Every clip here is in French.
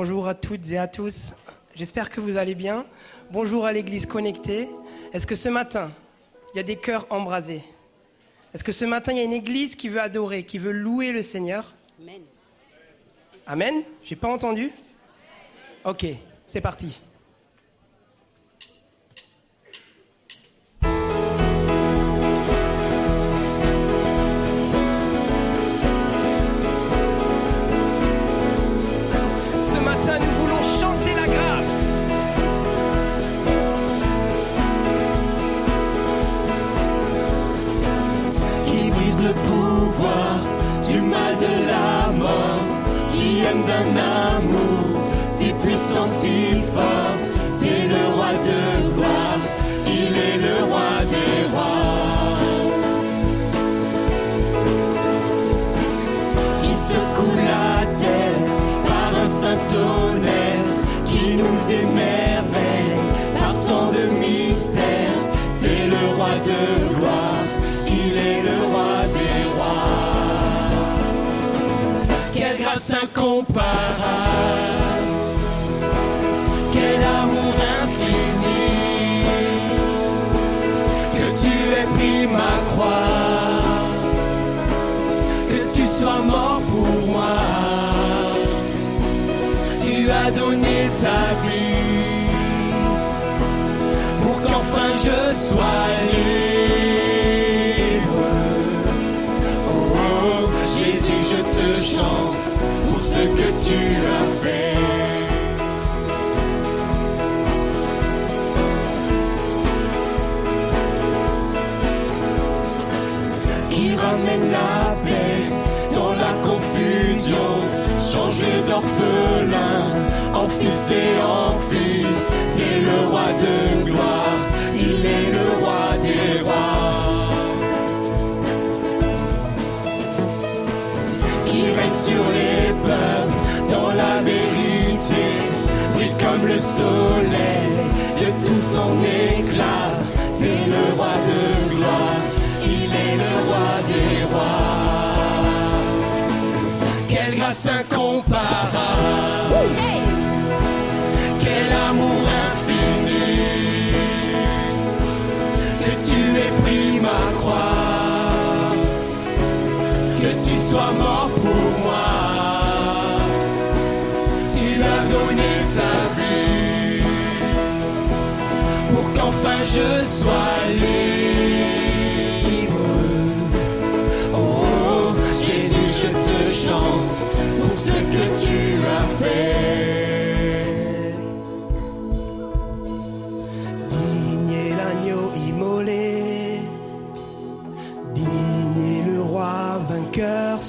Bonjour à toutes et à tous. J'espère que vous allez bien. Bonjour à l'église connectée. Est-ce que ce matin, il y a des cœurs embrasés? Est-ce que ce matin, il y a une église qui veut adorer, qui veut louer le Seigneur? Amen. Amen? J'ai pas entendu? Ok, c'est parti. sois mort pour moi. Tu as donné ta vie pour qu'enfin je sois libre. Oh, Jésus, je te chante pour ce que tu as fait.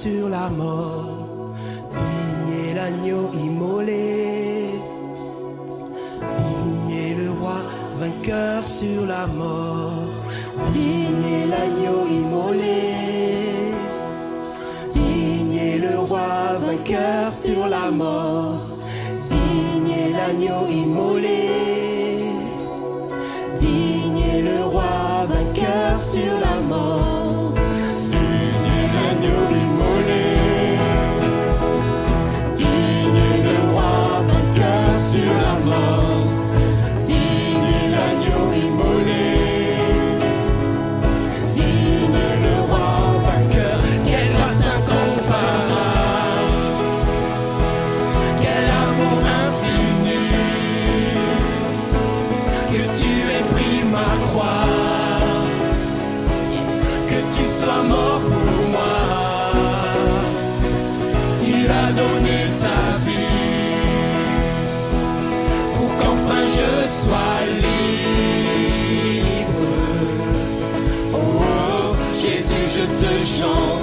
sur la mort, digne l'agneau immolé, digne le roi, vainqueur sur la mort. change.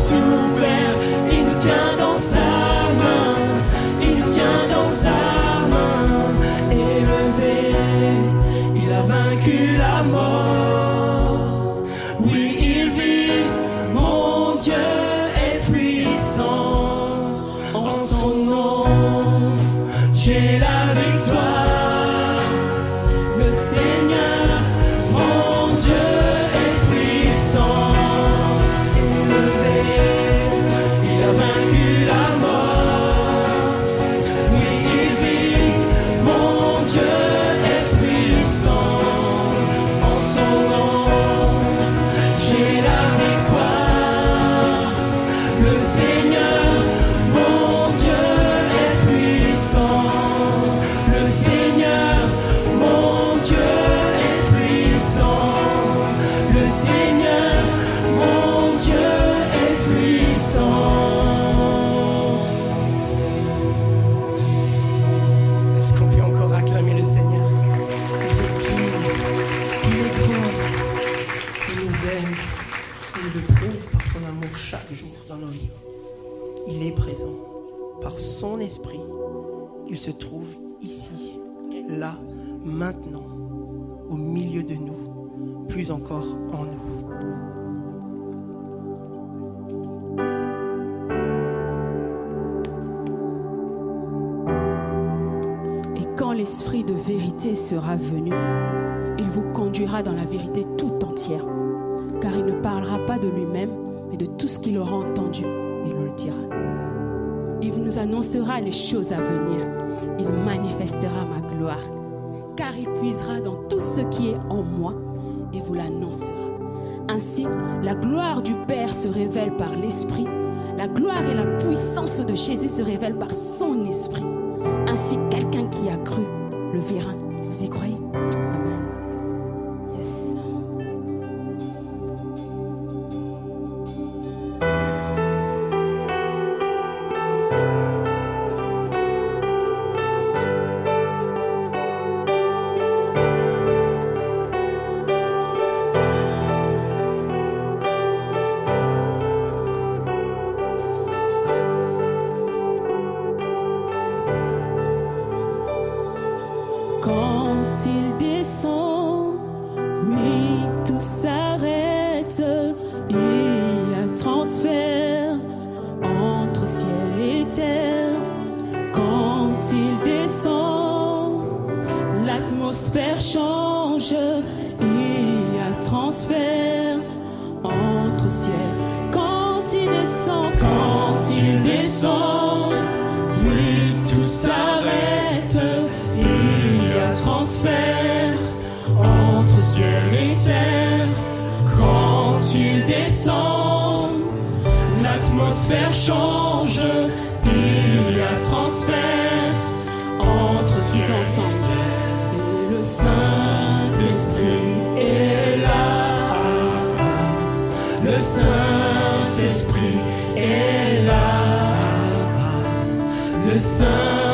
Sera dans la vérité tout entière, car il ne parlera pas de lui-même, mais de tout ce qu'il aura entendu, il nous le dira. Il nous annoncera les choses à venir, il manifestera ma gloire, car il puisera dans tout ce qui est en moi et vous l'annoncera. Ainsi, la gloire du Père se révèle par l'Esprit, la gloire et la puissance de Jésus se révèlent par son Esprit. Ainsi, quelqu'un qui a cru le verra. Vous y croyez? descend, l'atmosphère change Il y a transfert entre ciel. Quand il descend, quand il descend, oui, tout s'arrête, il y a transfert entre ciel et terre. Quand il descend, l'atmosphère change. sun.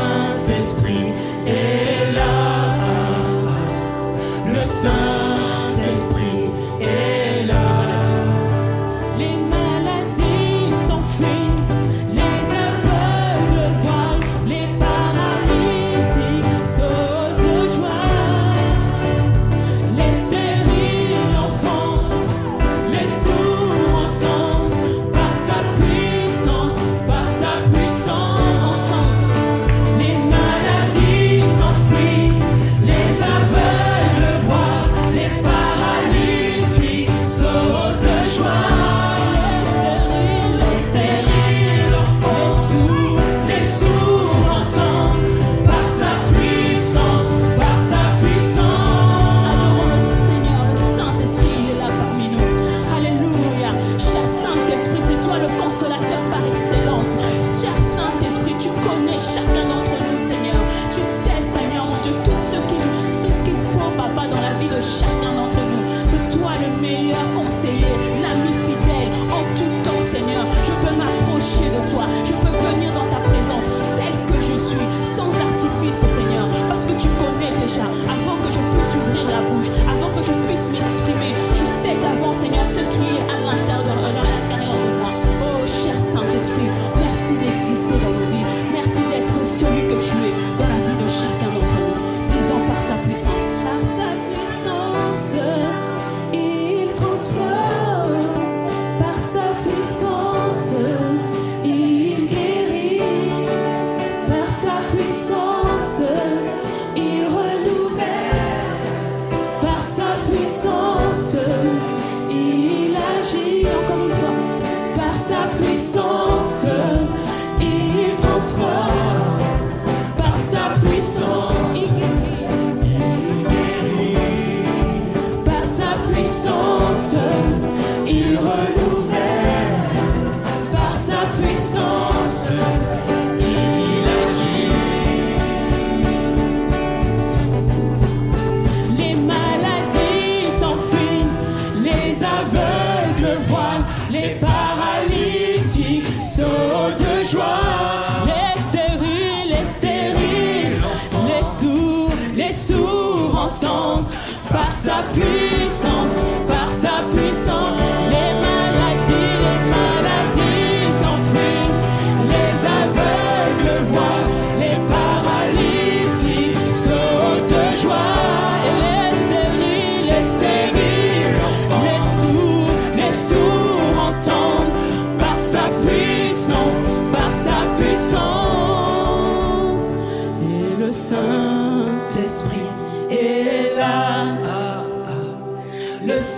Be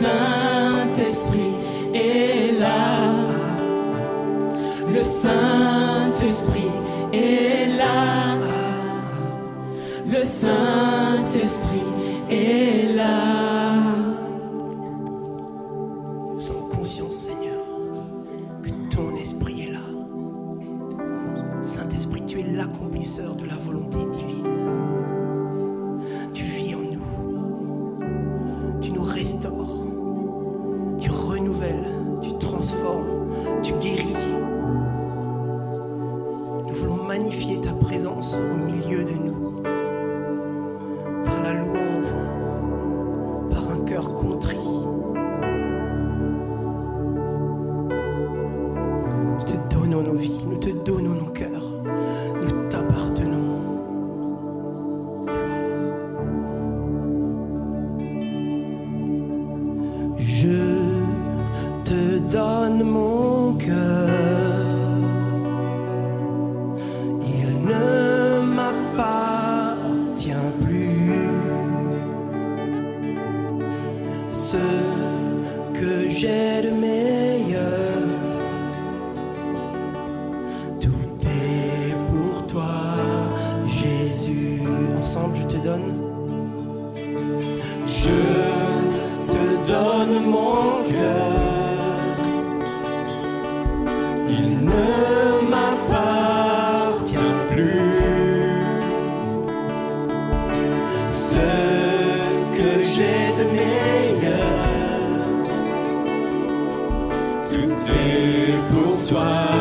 Saint-Esprit est là. Le Saint-Esprit est là. Le Saint-Esprit est là. Ce que j'ai de meilleur, tout est pour toi,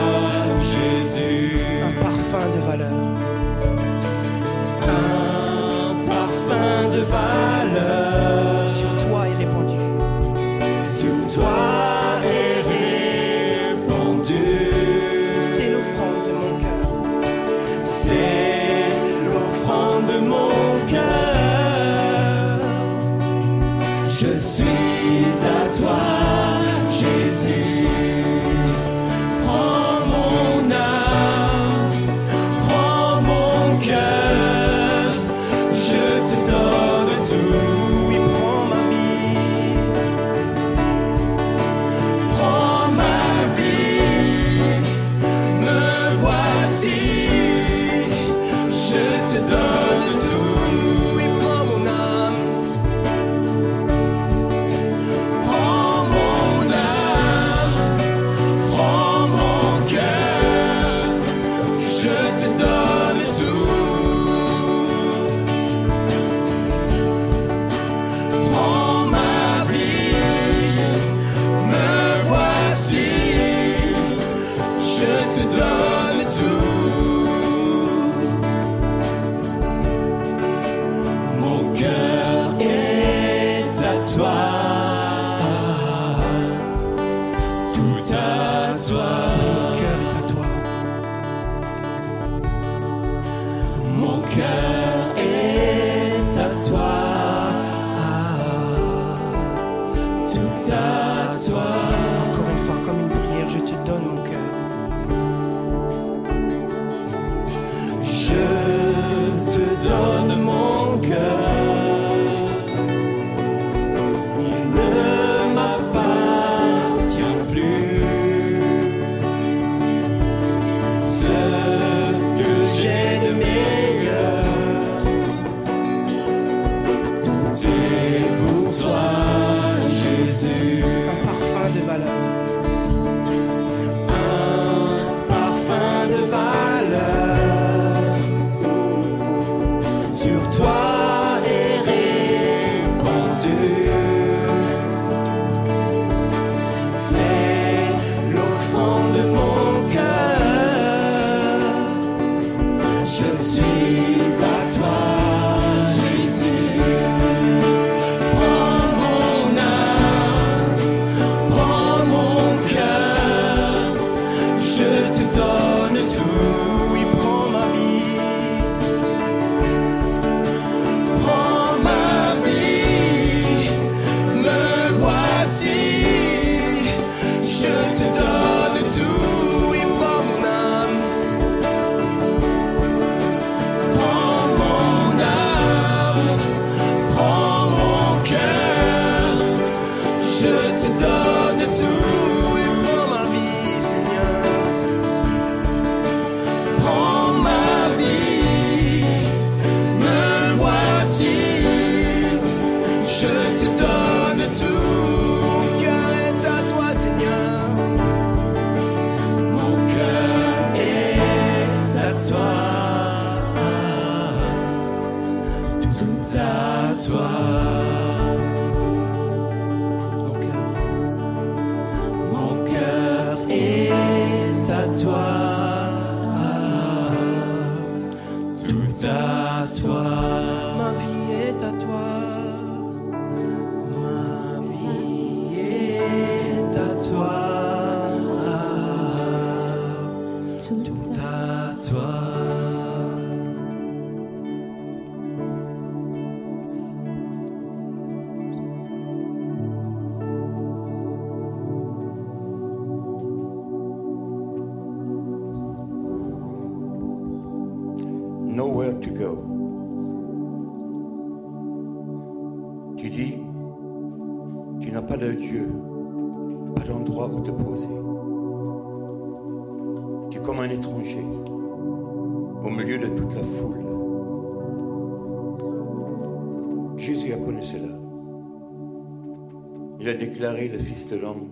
le Fils de l'homme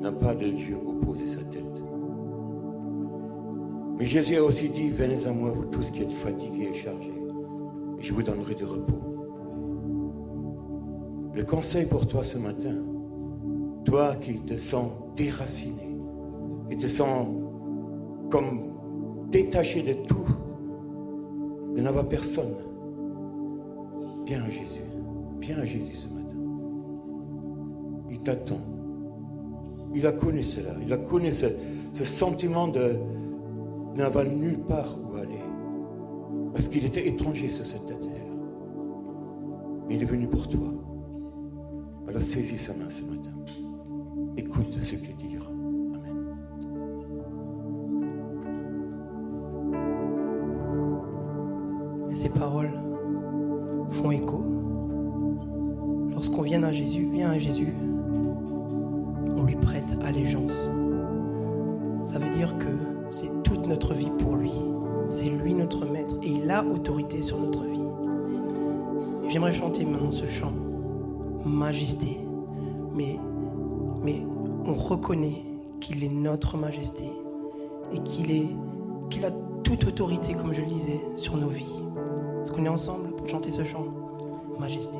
n'a pas de lieu où poser sa tête. Mais Jésus a aussi dit, venez à moi, vous tous qui êtes fatigués et chargés, je vous donnerai du repos. Le conseil pour toi ce matin, toi qui te sens déraciné, qui te sens comme détaché de tout, de n'avoir personne, viens à Jésus, viens à Jésus ce matin. Il t'attend. Il a connu cela, il a connu ce, sentiment de n'avoir nulle part où aller. Parce qu'il était étranger sur cette terre. Mais il est venu pour toi. Alors saisis sa main ce matin. Écoute ce qu'il dira. Amen. Et ces paroles font écho. Lorsqu'on vient à Jésus, vient à Jésus, prête allégeance. Ça veut dire que c'est toute notre vie pour lui. C'est lui notre maître et il a autorité sur notre vie. J'aimerais chanter maintenant ce chant, Majesté. Mais, mais on reconnaît qu'il est notre majesté et qu'il est qu'il a toute autorité, comme je le disais, sur nos vies. Est-ce qu'on est ensemble pour chanter ce chant? Majesté.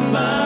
De ta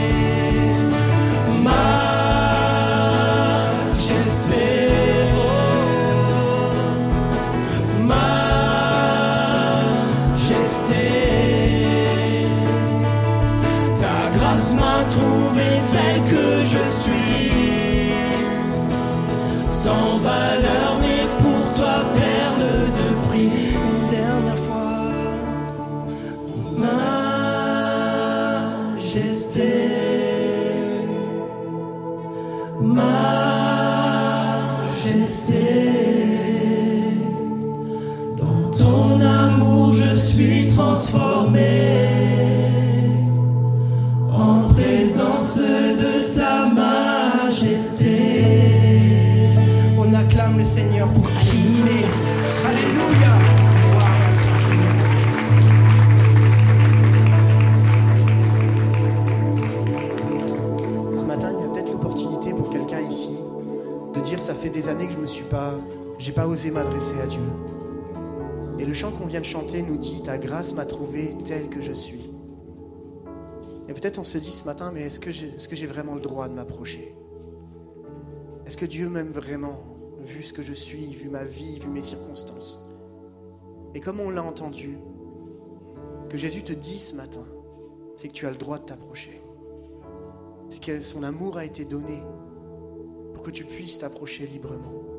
you. Peut-être on se dit ce matin, mais est-ce que j'ai vraiment le droit de m'approcher? Est-ce que Dieu m'aime vraiment, vu ce que je suis, vu ma vie, vu mes circonstances? Et comme on l'a entendu, que Jésus te dit ce matin, c'est que tu as le droit de t'approcher. C'est que son amour a été donné pour que tu puisses t'approcher librement.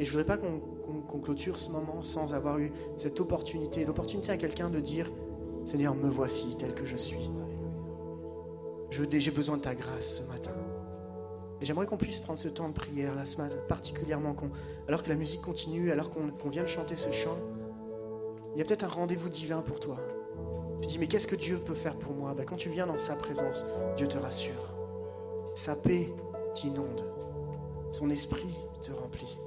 Et je ne voudrais pas qu'on clôture ce moment sans avoir eu cette opportunité, l'opportunité à quelqu'un de dire, Seigneur, me voici tel que je suis. J'ai besoin de ta grâce ce matin. Et j'aimerais qu'on puisse prendre ce temps de prière, là, ce matin, particulièrement, alors que la musique continue, alors qu'on vient de chanter ce chant. Il y a peut-être un rendez-vous divin pour toi. Tu dis, mais qu'est-ce que Dieu peut faire pour moi? Ben, Quand tu viens dans sa présence, Dieu te rassure. Sa paix t'inonde. Son esprit te remplit.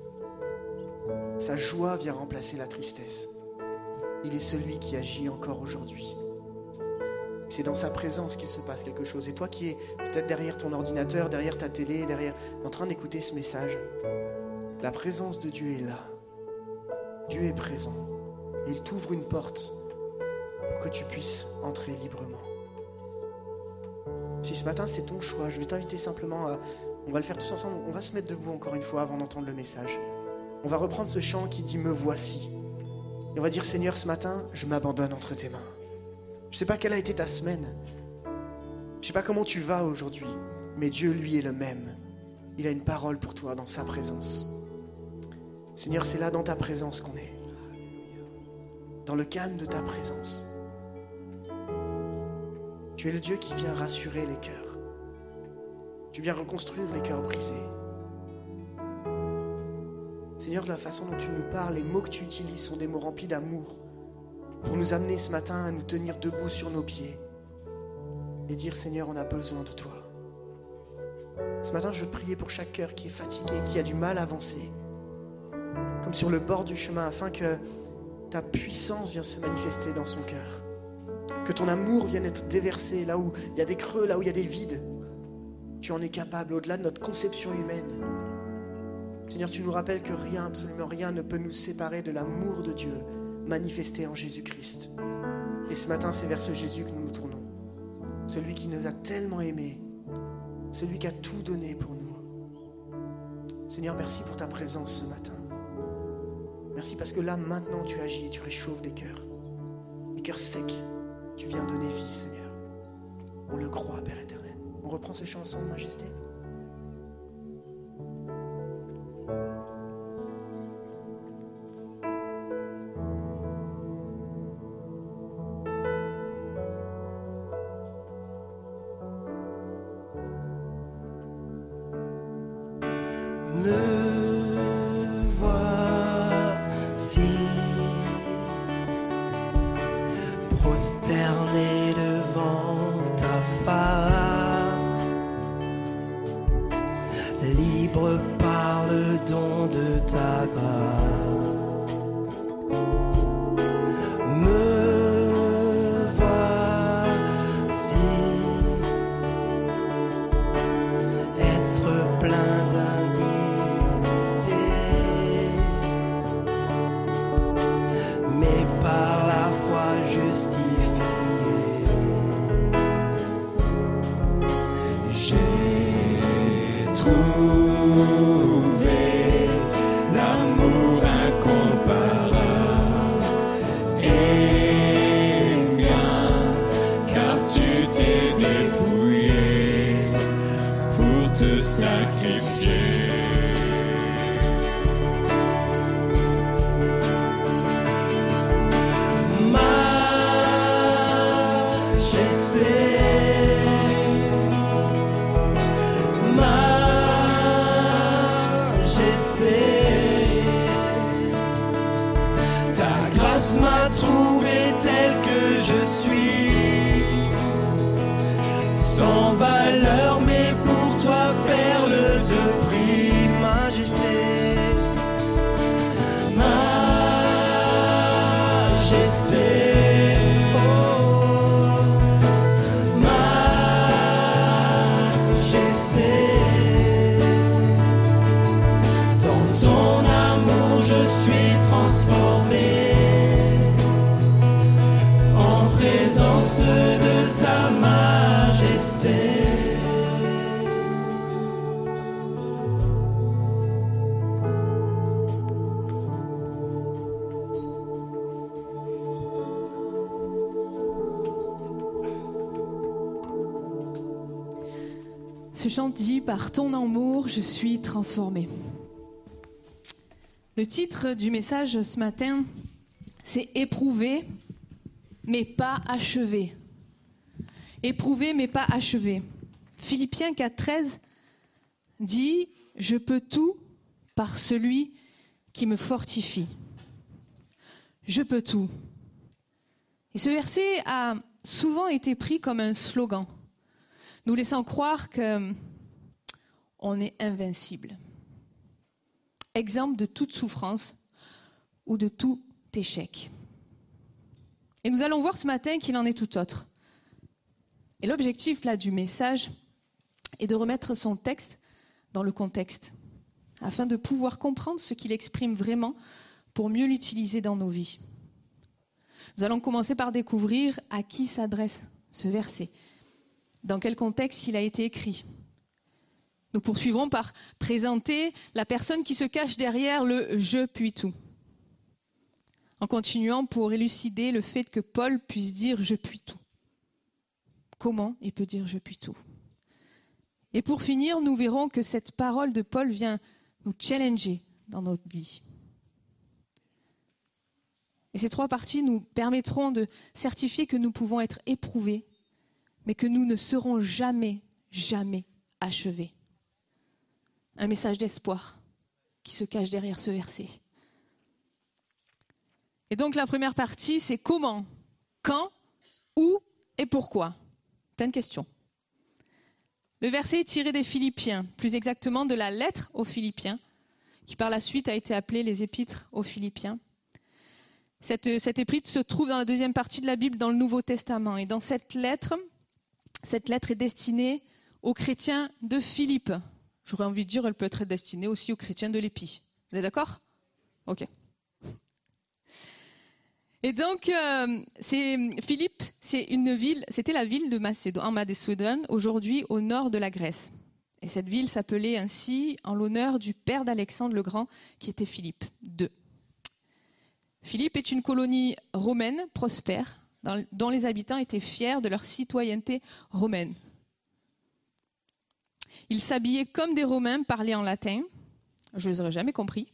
Sa joie vient remplacer la tristesse. Il est celui qui agit encore aujourd'hui. C'est dans sa présence qu'il se passe quelque chose. Et toi qui es peut-être derrière ton ordinateur, derrière ta télé, derrière, en train d'écouter ce message, la présence de Dieu est là. Dieu est présent. Il t'ouvre une porte pour que tu puisses entrer librement. Si ce matin c'est ton choix, je vais t'inviter simplement à... On va le faire tous ensemble. On va se mettre debout encore une fois avant d'entendre le message. On va reprendre ce chant qui dit Me voici. Et on va dire Seigneur, ce matin, je m'abandonne entre tes mains. Je ne sais pas quelle a été ta semaine. Je ne sais pas comment tu vas aujourd'hui. Mais Dieu, lui, est le même. Il a une parole pour toi dans sa présence. Seigneur, c'est là dans ta présence qu'on est. Dans le calme de ta présence. Tu es le Dieu qui vient rassurer les cœurs. Tu viens reconstruire les cœurs brisés. Seigneur, de la façon dont tu nous parles, les mots que tu utilises sont des mots remplis d'amour pour nous amener ce matin à nous tenir debout sur nos pieds et dire Seigneur, on a besoin de toi. Ce matin, je prier pour chaque cœur qui est fatigué, qui a du mal à avancer. comme sur le bord du chemin, afin que ta puissance vienne se manifester dans son cœur. Que ton amour vienne être déversé là où il y a des creux, là où il y a des vides. Tu en es capable au-delà de notre conception humaine. Seigneur, tu nous rappelles que rien, absolument rien ne peut nous séparer de l'amour de Dieu manifesté en Jésus-Christ. Et ce matin, c'est vers ce Jésus que nous nous tournons. Celui qui nous a tellement aimés, celui qui a tout donné pour nous. Seigneur, merci pour ta présence ce matin. Merci parce que là, maintenant, tu agis et tu réchauffes des cœurs. Des cœurs secs. Tu viens donner vie, Seigneur. On le croit, Père éternel. On reprend ce chant ensemble, Majesté. Ta grâce m'a trouvé tel que dit Par ton amour, je suis transformé. Le titre du message ce matin, c'est Éprouvé, mais pas achevé. Éprouvé, mais pas achevé. Philippiens 4,13 dit Je peux tout par celui qui me fortifie. Je peux tout. Et ce verset a souvent été pris comme un slogan, nous laissant croire que on est invincible. Exemple de toute souffrance ou de tout échec. Et nous allons voir ce matin qu'il en est tout autre. Et l'objectif là du message est de remettre son texte dans le contexte, afin de pouvoir comprendre ce qu'il exprime vraiment pour mieux l'utiliser dans nos vies. Nous allons commencer par découvrir à qui s'adresse ce verset, dans quel contexte il a été écrit. Nous poursuivrons par présenter la personne qui se cache derrière le je puis tout. En continuant pour élucider le fait que Paul puisse dire je puis tout. Comment il peut dire je puis tout? Et pour finir, nous verrons que cette parole de Paul vient nous challenger dans notre vie. Et ces trois parties nous permettront de certifier que nous pouvons être éprouvés, mais que nous ne serons jamais, jamais achevés. Un message d'espoir qui se cache derrière ce verset. Et donc la première partie, c'est comment, quand, où et pourquoi? Plein de questions. Le verset est tiré des Philippiens, plus exactement de la lettre aux Philippiens, qui par la suite a été appelée les Épîtres aux Philippiens. Cette, cette épître se trouve dans la deuxième partie de la Bible, dans le Nouveau Testament. Et dans cette lettre, cette lettre est destinée aux chrétiens de Philippe. J'aurais envie de dire, elle peut être destinée aussi aux chrétiens de l'Épi. Vous êtes d'accord? Ok. Et donc, euh, c'est Philippe, c'est une ville, c'était la ville de Macédoine, en Macédoine, aujourd'hui au nord de la Grèce. Et cette ville s'appelait ainsi en l'honneur du père d'Alexandre le Grand, qui était Philippe II. Philippe est une colonie romaine prospère, dont les habitants étaient fiers de leur citoyenneté romaine. Ils s'habillaient comme des Romains, parlaient en latin, je ne les aurais jamais compris,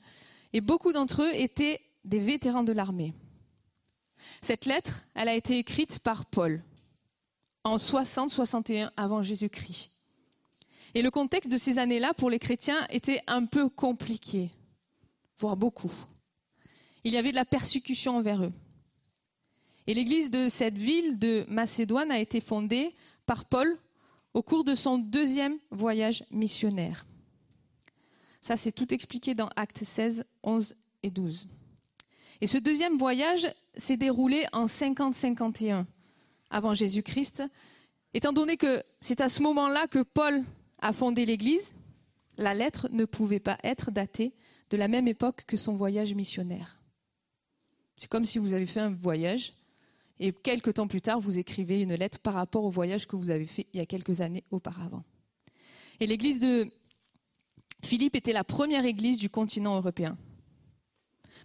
et beaucoup d'entre eux étaient des vétérans de l'armée. Cette lettre, elle a été écrite par Paul en 60-61 avant Jésus-Christ. Et le contexte de ces années-là pour les chrétiens était un peu compliqué, voire beaucoup. Il y avait de la persécution envers eux. Et l'église de cette ville de Macédoine a été fondée par Paul au cours de son deuxième voyage missionnaire. Ça, c'est tout expliqué dans Actes 16, 11 et 12. Et ce deuxième voyage s'est déroulé en 50-51 avant Jésus-Christ, étant donné que c'est à ce moment-là que Paul a fondé l'Église, la lettre ne pouvait pas être datée de la même époque que son voyage missionnaire. C'est comme si vous avez fait un voyage et quelques temps plus tard, vous écrivez une lettre par rapport au voyage que vous avez fait il y a quelques années auparavant. Et l'église de Philippe était la première église du continent européen.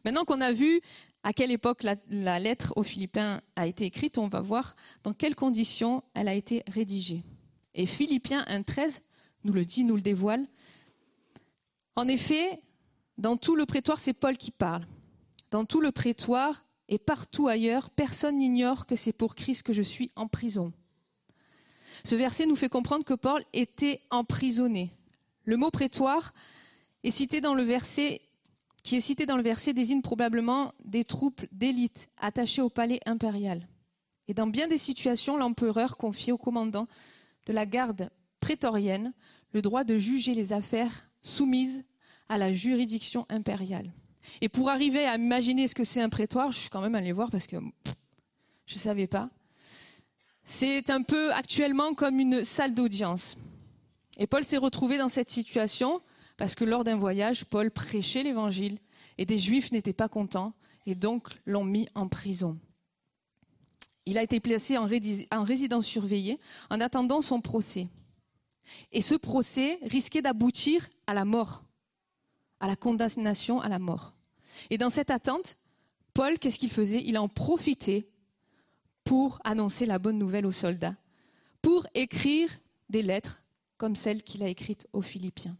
Maintenant qu'on a vu à quelle époque la, lettre aux Philippiens a été écrite, on va voir dans quelles conditions elle a été rédigée. Et Philippiens 1.13 nous le dit, nous le dévoile. En effet, dans tout le prétoire, c'est Paul qui parle. Dans tout le prétoire et partout ailleurs, personne n'ignore que c'est pour Christ que je suis en prison. Ce verset nous fait comprendre que Paul était emprisonné. Le mot prétoire est cité dans le verset qui est cité dans le verset désigne probablement des troupes d'élite attachées au palais impérial. Et dans bien des situations, l'empereur confiait au commandant de la garde prétorienne le droit de juger les affaires soumises à la juridiction impériale. Et pour arriver à imaginer ce que c'est un prétoire, je suis quand même allée voir parce que je ne savais pas. C'est un peu actuellement comme une salle d'audience. Et Paul s'est retrouvé dans cette situation parce que lors d'un voyage, Paul prêchait l'évangile et des juifs n'étaient pas contents et donc l'ont mis en prison. Il a été placé en, résidence surveillée en attendant son procès. Et ce procès risquait d'aboutir à la mort, à la condamnation à la mort. Et dans cette attente, Paul, qu'est-ce qu'il faisait? Il en profitait pour annoncer la bonne nouvelle aux soldats, pour écrire des lettres comme celles qu'il a écrites aux Philippiens.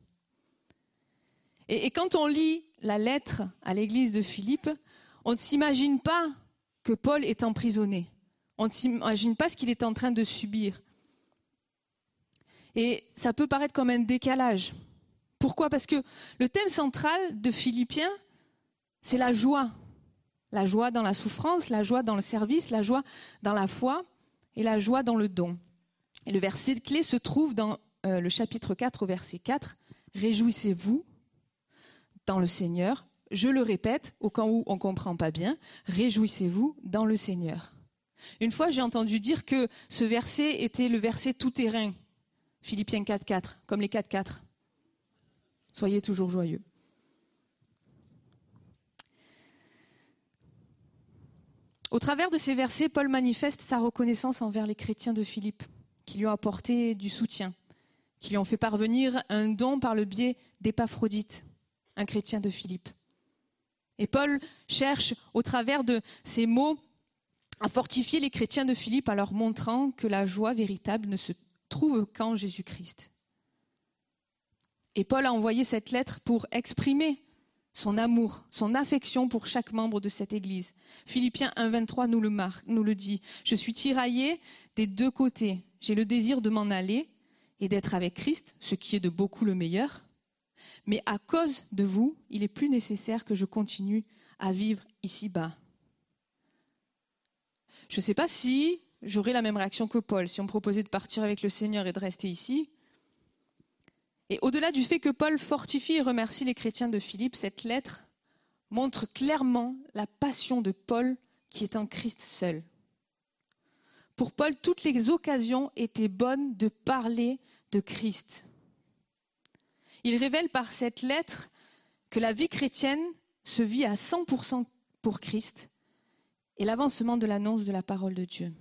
Et, quand on lit la lettre à l'église de Philippe, on ne s'imagine pas que Paul est emprisonné. On ne s'imagine pas ce qu'il est en train de subir. Et ça peut paraître comme un décalage. Pourquoi? Parce que le thème central de Philippiens, c'est la joie. La joie dans la souffrance, la joie dans le service, la joie dans la foi et la joie dans le don. Et le verset clé se trouve dans euh, le chapitre 4 au verset 4. Réjouissez-vous dans le Seigneur. Je le répète, au cas où on ne comprend pas bien, réjouissez-vous dans le Seigneur. Une fois, j'ai entendu dire que ce verset était le verset tout-terrain, Philippiens 4.4, comme les 4.4. Soyez toujours joyeux. Au travers de ces versets, Paul manifeste sa reconnaissance envers les chrétiens de Philippe, qui lui ont apporté du soutien, qui lui ont fait parvenir un don par le biais d'Épaphrodite, un chrétien de Philippe. Et Paul cherche, au travers de ces mots, à fortifier les chrétiens de Philippe en leur montrant que la joie véritable ne se trouve qu'en Jésus-Christ. Et Paul a envoyé cette lettre pour exprimer son amour, son affection pour chaque membre de cette Église. Philippiens 1.23 nous le nous le dit. Je suis tiraillé des deux côtés. J'ai le désir de m'en aller et d'être avec Christ, ce qui est de beaucoup le meilleur. Mais à cause de vous, il est plus nécessaire que je continue à vivre ici-bas. Je ne sais pas si j'aurais la même réaction que Paul si on me proposait de partir avec le Seigneur et de rester ici. Et au-delà du fait que Paul fortifie et remercie les chrétiens de Philippe, cette lettre montre clairement la passion de Paul qui est en Christ seul. Pour Paul, toutes les occasions étaient bonnes de parler de Christ. Il révèle par cette lettre que la vie chrétienne se vit à 100% pour Christ et l'avancement de l'annonce de la parole de Dieu.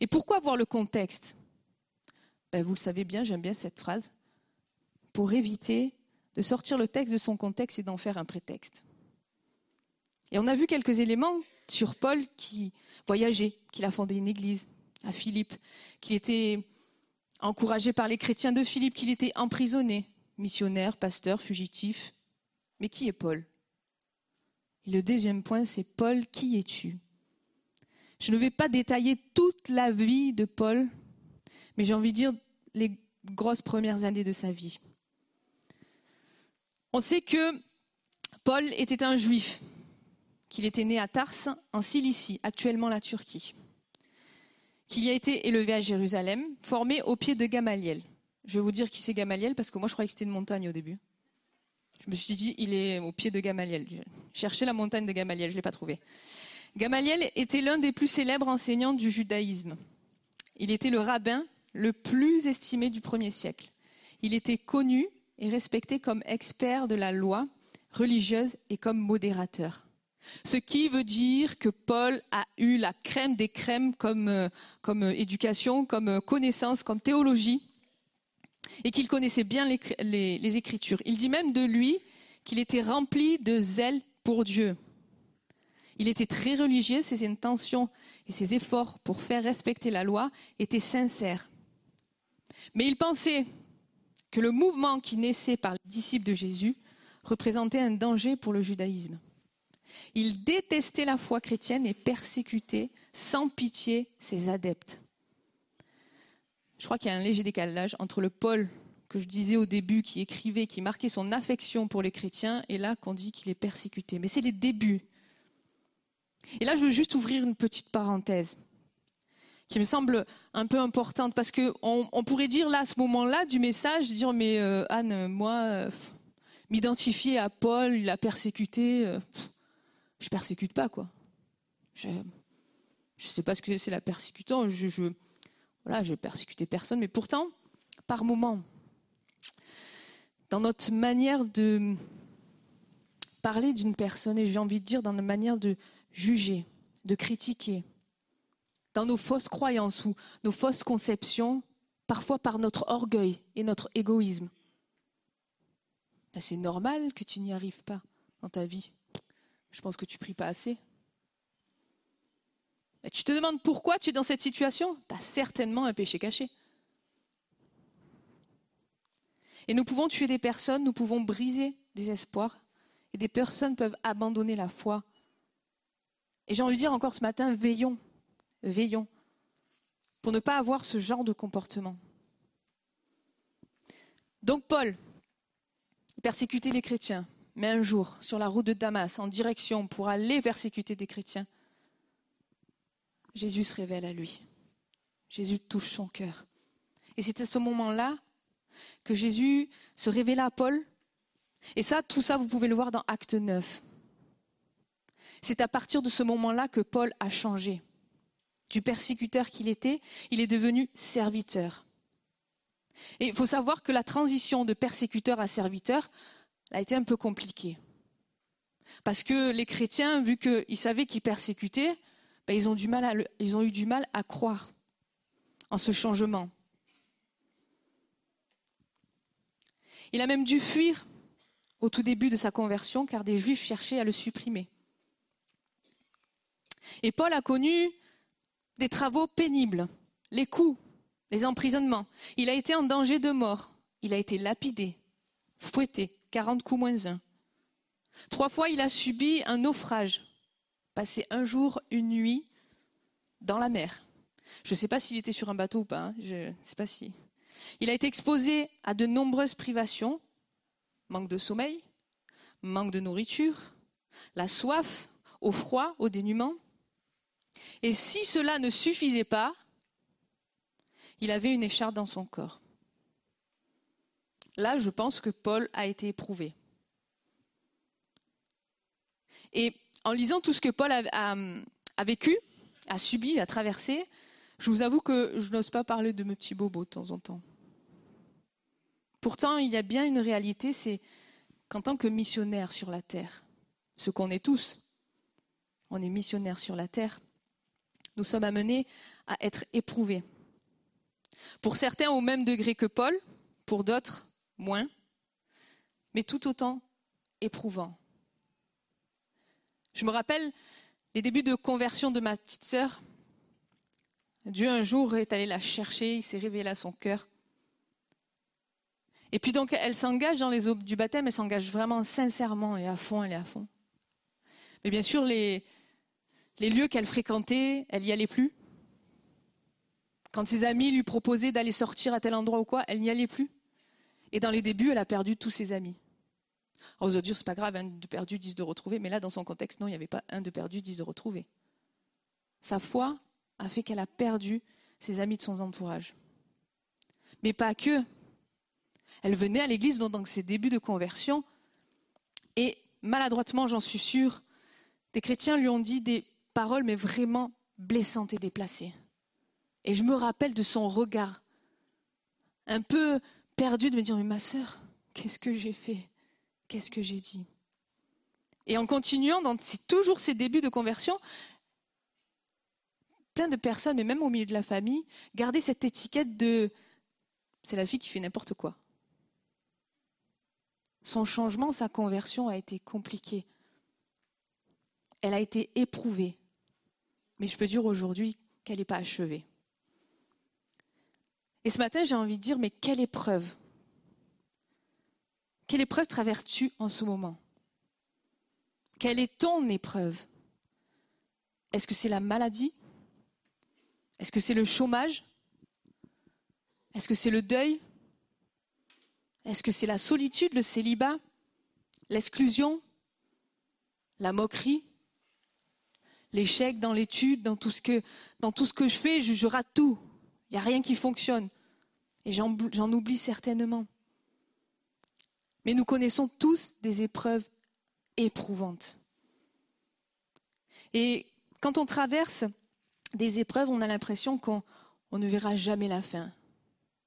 Et pourquoi voir le contexte? Ben, Vous le savez bien, j'aime bien cette phrase. Pour éviter de sortir le texte de son contexte et d'en faire un prétexte. Et on a vu quelques éléments sur Paul qui voyageait, qu'il a fondé une église à Philippe, qu'il était encouragé par les chrétiens de Philippe, qu'il était emprisonné, missionnaire, pasteur, fugitif. Mais qui est Paul? Le deuxième point, c'est Paul, qui es-tu? Je ne vais pas détailler toute la vie de Paul, mais j'ai envie de dire les grosses premières années de sa vie. On sait que Paul était un juif, qu'il était né à Tars, en Cilicie, actuellement la Turquie, qu'il y a été élevé à Jérusalem, formé au pied de Gamaliel. Je vais vous dire qui c'est Gamaliel, parce que moi je croyais que c'était une montagne au début. Je me suis dit, il est au pied de Gamaliel. Cherchez la montagne de Gamaliel, je ne l'ai pas trouvé. Gamaliel était l'un des plus célèbres enseignants du judaïsme. Il était le rabbin le plus estimé du premier siècle. Il était connu et respecté comme expert de la loi religieuse et comme modérateur. Ce qui veut dire que Paul a eu la crème des crèmes comme, euh, comme euh, éducation, comme euh, connaissance, comme théologie, et qu'il connaissait bien les, Écritures. Il dit même de lui qu'il était rempli de zèle pour Dieu. Il était très religieux, ses intentions et ses efforts pour faire respecter la loi étaient sincères. Mais il pensait que le mouvement qui naissait par les disciples de Jésus représentait un danger pour le judaïsme. Il détestait la foi chrétienne et persécutait sans pitié ses adeptes. Je crois qu'il y a un léger décalage entre le Paul que je disais au début, qui écrivait, qui marquait son affection pour les chrétiens, et là qu'on dit qu'il est persécuté. Mais c'est les débuts. Et là, je veux juste ouvrir une petite parenthèse qui me semble un peu importante, parce qu'on on pourrait dire là, à ce moment-là du message, dire, mais euh, Anne, moi, euh, m'identifier à Paul, il a persécuté, euh, je persécute pas, quoi. Je ne sais pas ce que c'est la persécutant. Je, je, voilà, persécuté personne, mais pourtant, par moment, dans notre manière de parler d'une personne, et j'ai envie de dire dans notre manière de juger, de critiquer, dans nos fausses croyances ou nos fausses conceptions, parfois par notre orgueil et notre égoïsme. Ben, c'est normal que tu n'y arrives pas dans ta vie. Je pense que tu pries pas assez. Et tu te demandes pourquoi tu es dans cette situation? Tu as certainement un péché caché. Et nous pouvons tuer des personnes, nous pouvons briser des espoirs, et des personnes peuvent abandonner la foi. Et j'ai envie de dire encore ce matin, veillons, veillons, pour ne pas avoir ce genre de comportement. Donc Paul persécutait les chrétiens, mais un jour, sur la route de Damas, en direction pour aller persécuter des chrétiens, Jésus se révèle à lui. Jésus touche son cœur. Et c'est à ce moment-là que Jésus se révéla à Paul. Et ça, tout ça, vous pouvez le voir dans Acte 9. C'est à partir de ce moment-là que Paul a changé. Du persécuteur qu'il était, il est devenu serviteur. Et il faut savoir que la transition de persécuteur à serviteur a été un peu compliquée. Parce que les chrétiens, vu qu'ils savaient qu'ils persécutaient, ben, ils, ont eu du mal à croire en ce changement. Il a même dû fuir au tout début de sa conversion car des juifs cherchaient à le supprimer. Et Paul a connu des travaux pénibles, les coups, les emprisonnements. Il a été en danger de mort. Il a été lapidé, fouetté, 40 coups moins un. Trois fois, il a subi un naufrage, passé un jour, une nuit dans la mer. Je ne sais pas s'il était sur un bateau ou pas, hein. je ne sais pas si. Il a été exposé à de nombreuses privations, manque de sommeil, manque de nourriture, la soif, au froid, au dénuement. Et si cela ne suffisait pas, il avait une écharpe dans son corps. Là, je pense que Paul a été éprouvé. Et en lisant tout ce que Paul a, vécu, a subi, a traversé, je vous avoue que je n'ose pas parler de mes petits bobos de temps en temps. Pourtant, il y a bien une réalité, c'est qu'en tant que missionnaire sur la terre, ce qu'on est tous, on est missionnaire sur la terre, nous sommes amenés à être éprouvés. Pour certains au même degré que Paul, pour d'autres moins, mais tout autant éprouvant. Je me rappelle les débuts de conversion de ma petite sœur. Dieu un jour est allé la chercher, il s'est révélé à son cœur. Et puis donc elle s'engage dans les eaux du baptême, elle s'engage vraiment sincèrement et à fond, elle est à fond. Mais bien sûr, les, les lieux qu'elle fréquentait, elle n'y allait plus? Quand ses amis lui proposaient d'aller sortir à tel endroit ou quoi, elle n'y allait plus? Et dans les débuts, elle a perdu tous ses amis. Alors vous allez dire, c'est pas grave, un de perdu, dix de retrouvé, mais là, dans son contexte, non, il n'y avait pas un de perdu, dix de retrouvé. Sa foi a fait qu'elle a perdu ses amis de son entourage. Mais pas que. Elle venait à l'église dans ses débuts de conversion, et maladroitement, j'en suis sûre, des chrétiens lui ont dit des paroles, mais vraiment blessantes et déplacées. Et je me rappelle de son regard, un peu perdu, de me dire, mais ma sœur, qu'est-ce que j'ai fait? Qu'est-ce que j'ai dit Et en continuant dans toujours ces débuts de conversion, plein de personnes, mais même au milieu de la famille, gardaient cette étiquette de c'est la fille qui fait n'importe quoi. Son changement, sa conversion a été compliquée. Elle a été éprouvée. Mais je peux dire aujourd'hui qu'elle n'est pas achevée. Et ce matin, j'ai envie de dire, mais quelle épreuve. Quelle épreuve traverses-tu en ce moment? Quelle est ton épreuve? Est-ce que c'est la maladie? Est-ce que c'est le chômage? Est-ce que c'est le deuil? Est-ce que c'est la solitude, le célibat? L'exclusion? La moquerie? L'échec dans l'étude, dans tout ce que, dans tout ce que je fais, je tout. Il n'y a rien qui fonctionne. Et j'en oublie certainement. Mais nous connaissons tous des épreuves éprouvantes. Et quand on traverse des épreuves, on a l'impression qu'on ne verra jamais la fin.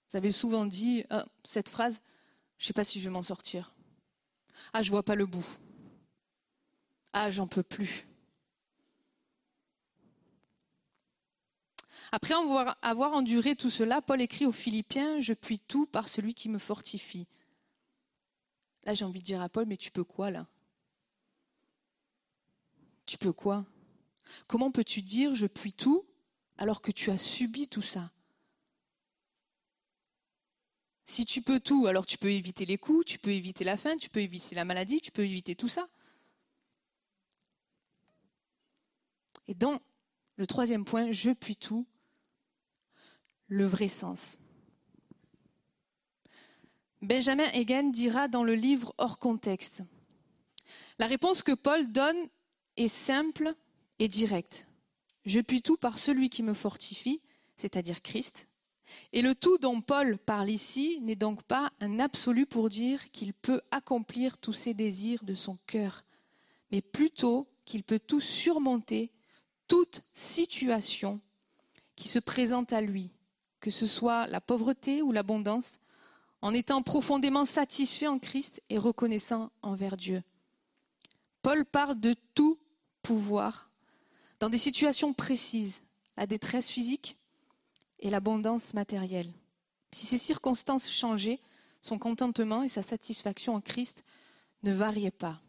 Vous avez souvent dit ah, cette phrase, je ne sais pas si je vais m'en sortir. Ah, je ne vois pas le bout. Ah, j'en peux plus. Après avoir, enduré tout cela, Paul écrit aux Philippiens, Je puis tout par celui qui me fortifie. Là, j'ai envie de dire à Paul, mais tu peux quoi là Tu peux quoi? Comment peux-tu dire je puis tout alors que tu as subi tout ça? Si tu peux tout, alors tu peux éviter les coups, tu peux éviter la faim, tu peux éviter la maladie, tu peux éviter tout ça. Et dans le troisième point, je puis tout, le vrai sens. Benjamin Egan dira dans le livre Hors contexte La réponse que Paul donne est simple et directe. Je puis tout par celui qui me fortifie, c'est-à-dire Christ. Et le tout dont Paul parle ici n'est donc pas un absolu pour dire qu'il peut accomplir tous ses désirs de son cœur, mais plutôt qu'il peut tout surmonter, toute situation qui se présente à lui, que ce soit la pauvreté ou l'abondance, en étant profondément satisfait en Christ et reconnaissant envers Dieu. Paul parle de tout pouvoir dans des situations précises, la détresse physique et l'abondance matérielle. Si ces circonstances changeaient, son contentement et sa satisfaction en Christ ne variaient pas.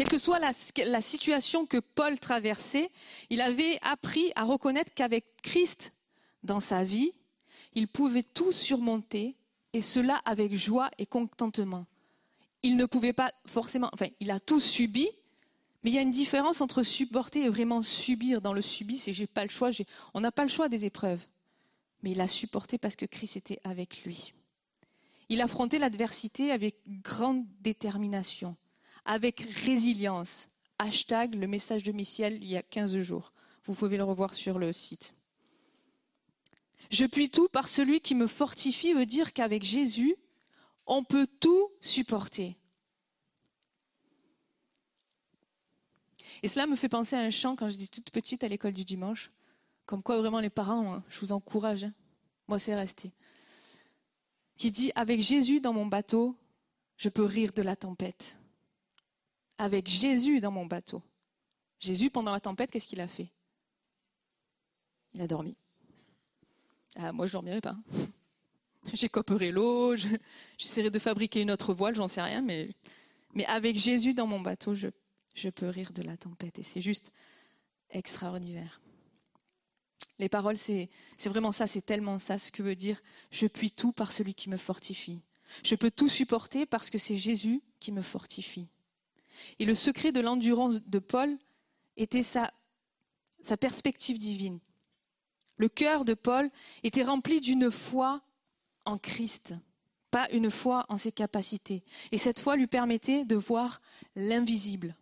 Quelle que soit la, situation que Paul traversait, il avait appris à reconnaître qu'avec Christ dans sa vie, il pouvait tout surmonter, et cela avec joie et contentement. Il ne pouvait pas forcément, enfin, il a tout subi, mais il y a une différence entre supporter et vraiment subir. Dans le subi, c'est j'ai pas le choix, on n'a pas le choix des épreuves. Mais il a supporté parce que Christ était avec lui. Il affrontait l'adversité avec grande détermination avec résilience. Hashtag le message de Michel il y a 15 jours. Vous pouvez le revoir sur le site. Je puis tout par celui qui me fortifie veut dire qu'avec Jésus, on peut tout supporter. Et cela me fait penser à un chant quand j'étais toute petite à l'école du dimanche. Comme quoi vraiment les parents, hein, je vous encourage. Hein. Moi, c'est resté. Qui dit Avec Jésus dans mon bateau, je peux rire de la tempête. Avec Jésus dans mon bateau. Jésus, pendant la tempête, qu'est-ce qu'il a fait? Il a dormi. Ah, moi, je ne dormirai pas. J'écoperai l'eau, j'essaierai de fabriquer une autre voile, j'en sais rien, mais, mais avec Jésus dans mon bateau, je, je peux rire de la tempête. Et c'est juste extraordinaire. Les paroles, c'est vraiment ça, c'est tellement ça ce que veut dire je puis tout par celui qui me fortifie. Je peux tout supporter parce que c'est Jésus qui me fortifie. Et le secret de l'endurance de Paul était sa, perspective divine. Le cœur de Paul était rempli d'une foi en Christ, pas une foi en ses capacités. Et cette foi lui permettait de voir l'invisible.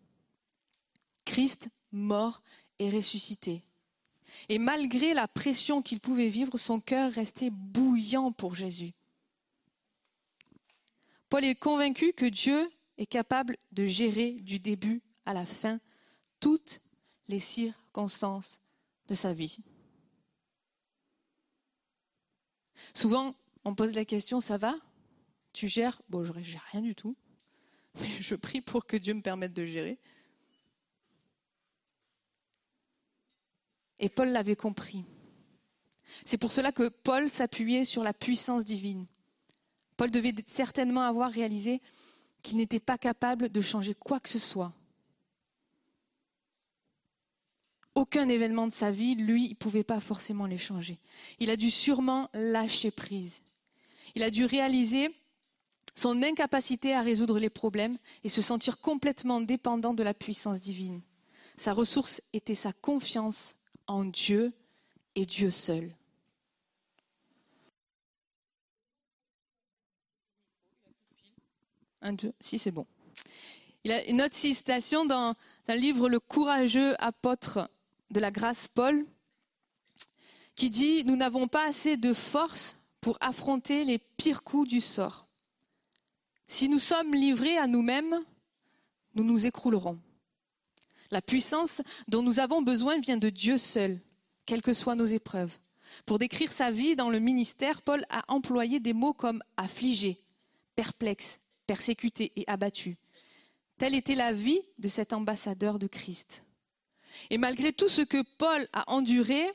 Christ mort et ressuscité. Et malgré la pression qu'il pouvait vivre, son cœur restait bouillant pour Jésus. Paul est convaincu que Dieu est capable de gérer du début à la fin toutes les circonstances de sa vie. Souvent, on pose la question, ça va? Tu gères? Bon, je gère rien du tout, mais je prie pour que Dieu me permette de gérer. Et Paul l'avait compris. C'est pour cela que Paul s'appuyait sur la puissance divine. Paul devait certainement avoir réalisé qu'il n'était pas capable de changer quoi que ce soit. Aucun événement de sa vie, lui, il ne pouvait pas forcément les changer. Il a dû sûrement lâcher prise. Il a dû réaliser son incapacité à résoudre les problèmes et se sentir complètement dépendant de la puissance divine. Sa ressource était sa confiance en Dieu et Dieu seul. Si c'est bon. Il a une autre citation dans, un livre Le courageux apôtre de la grâce Paul qui dit Nous n'avons pas assez de force pour affronter les pires coups du sort. Si nous sommes livrés à nous-mêmes, nous nous écroulerons. La puissance dont nous avons besoin vient de Dieu seul, quelles que soient nos épreuves. Pour décrire sa vie dans le ministère, Paul a employé des mots comme affligé, perplexe, persécuté et abattu. Telle était la vie de cet ambassadeur de Christ. Et malgré tout ce que Paul a enduré,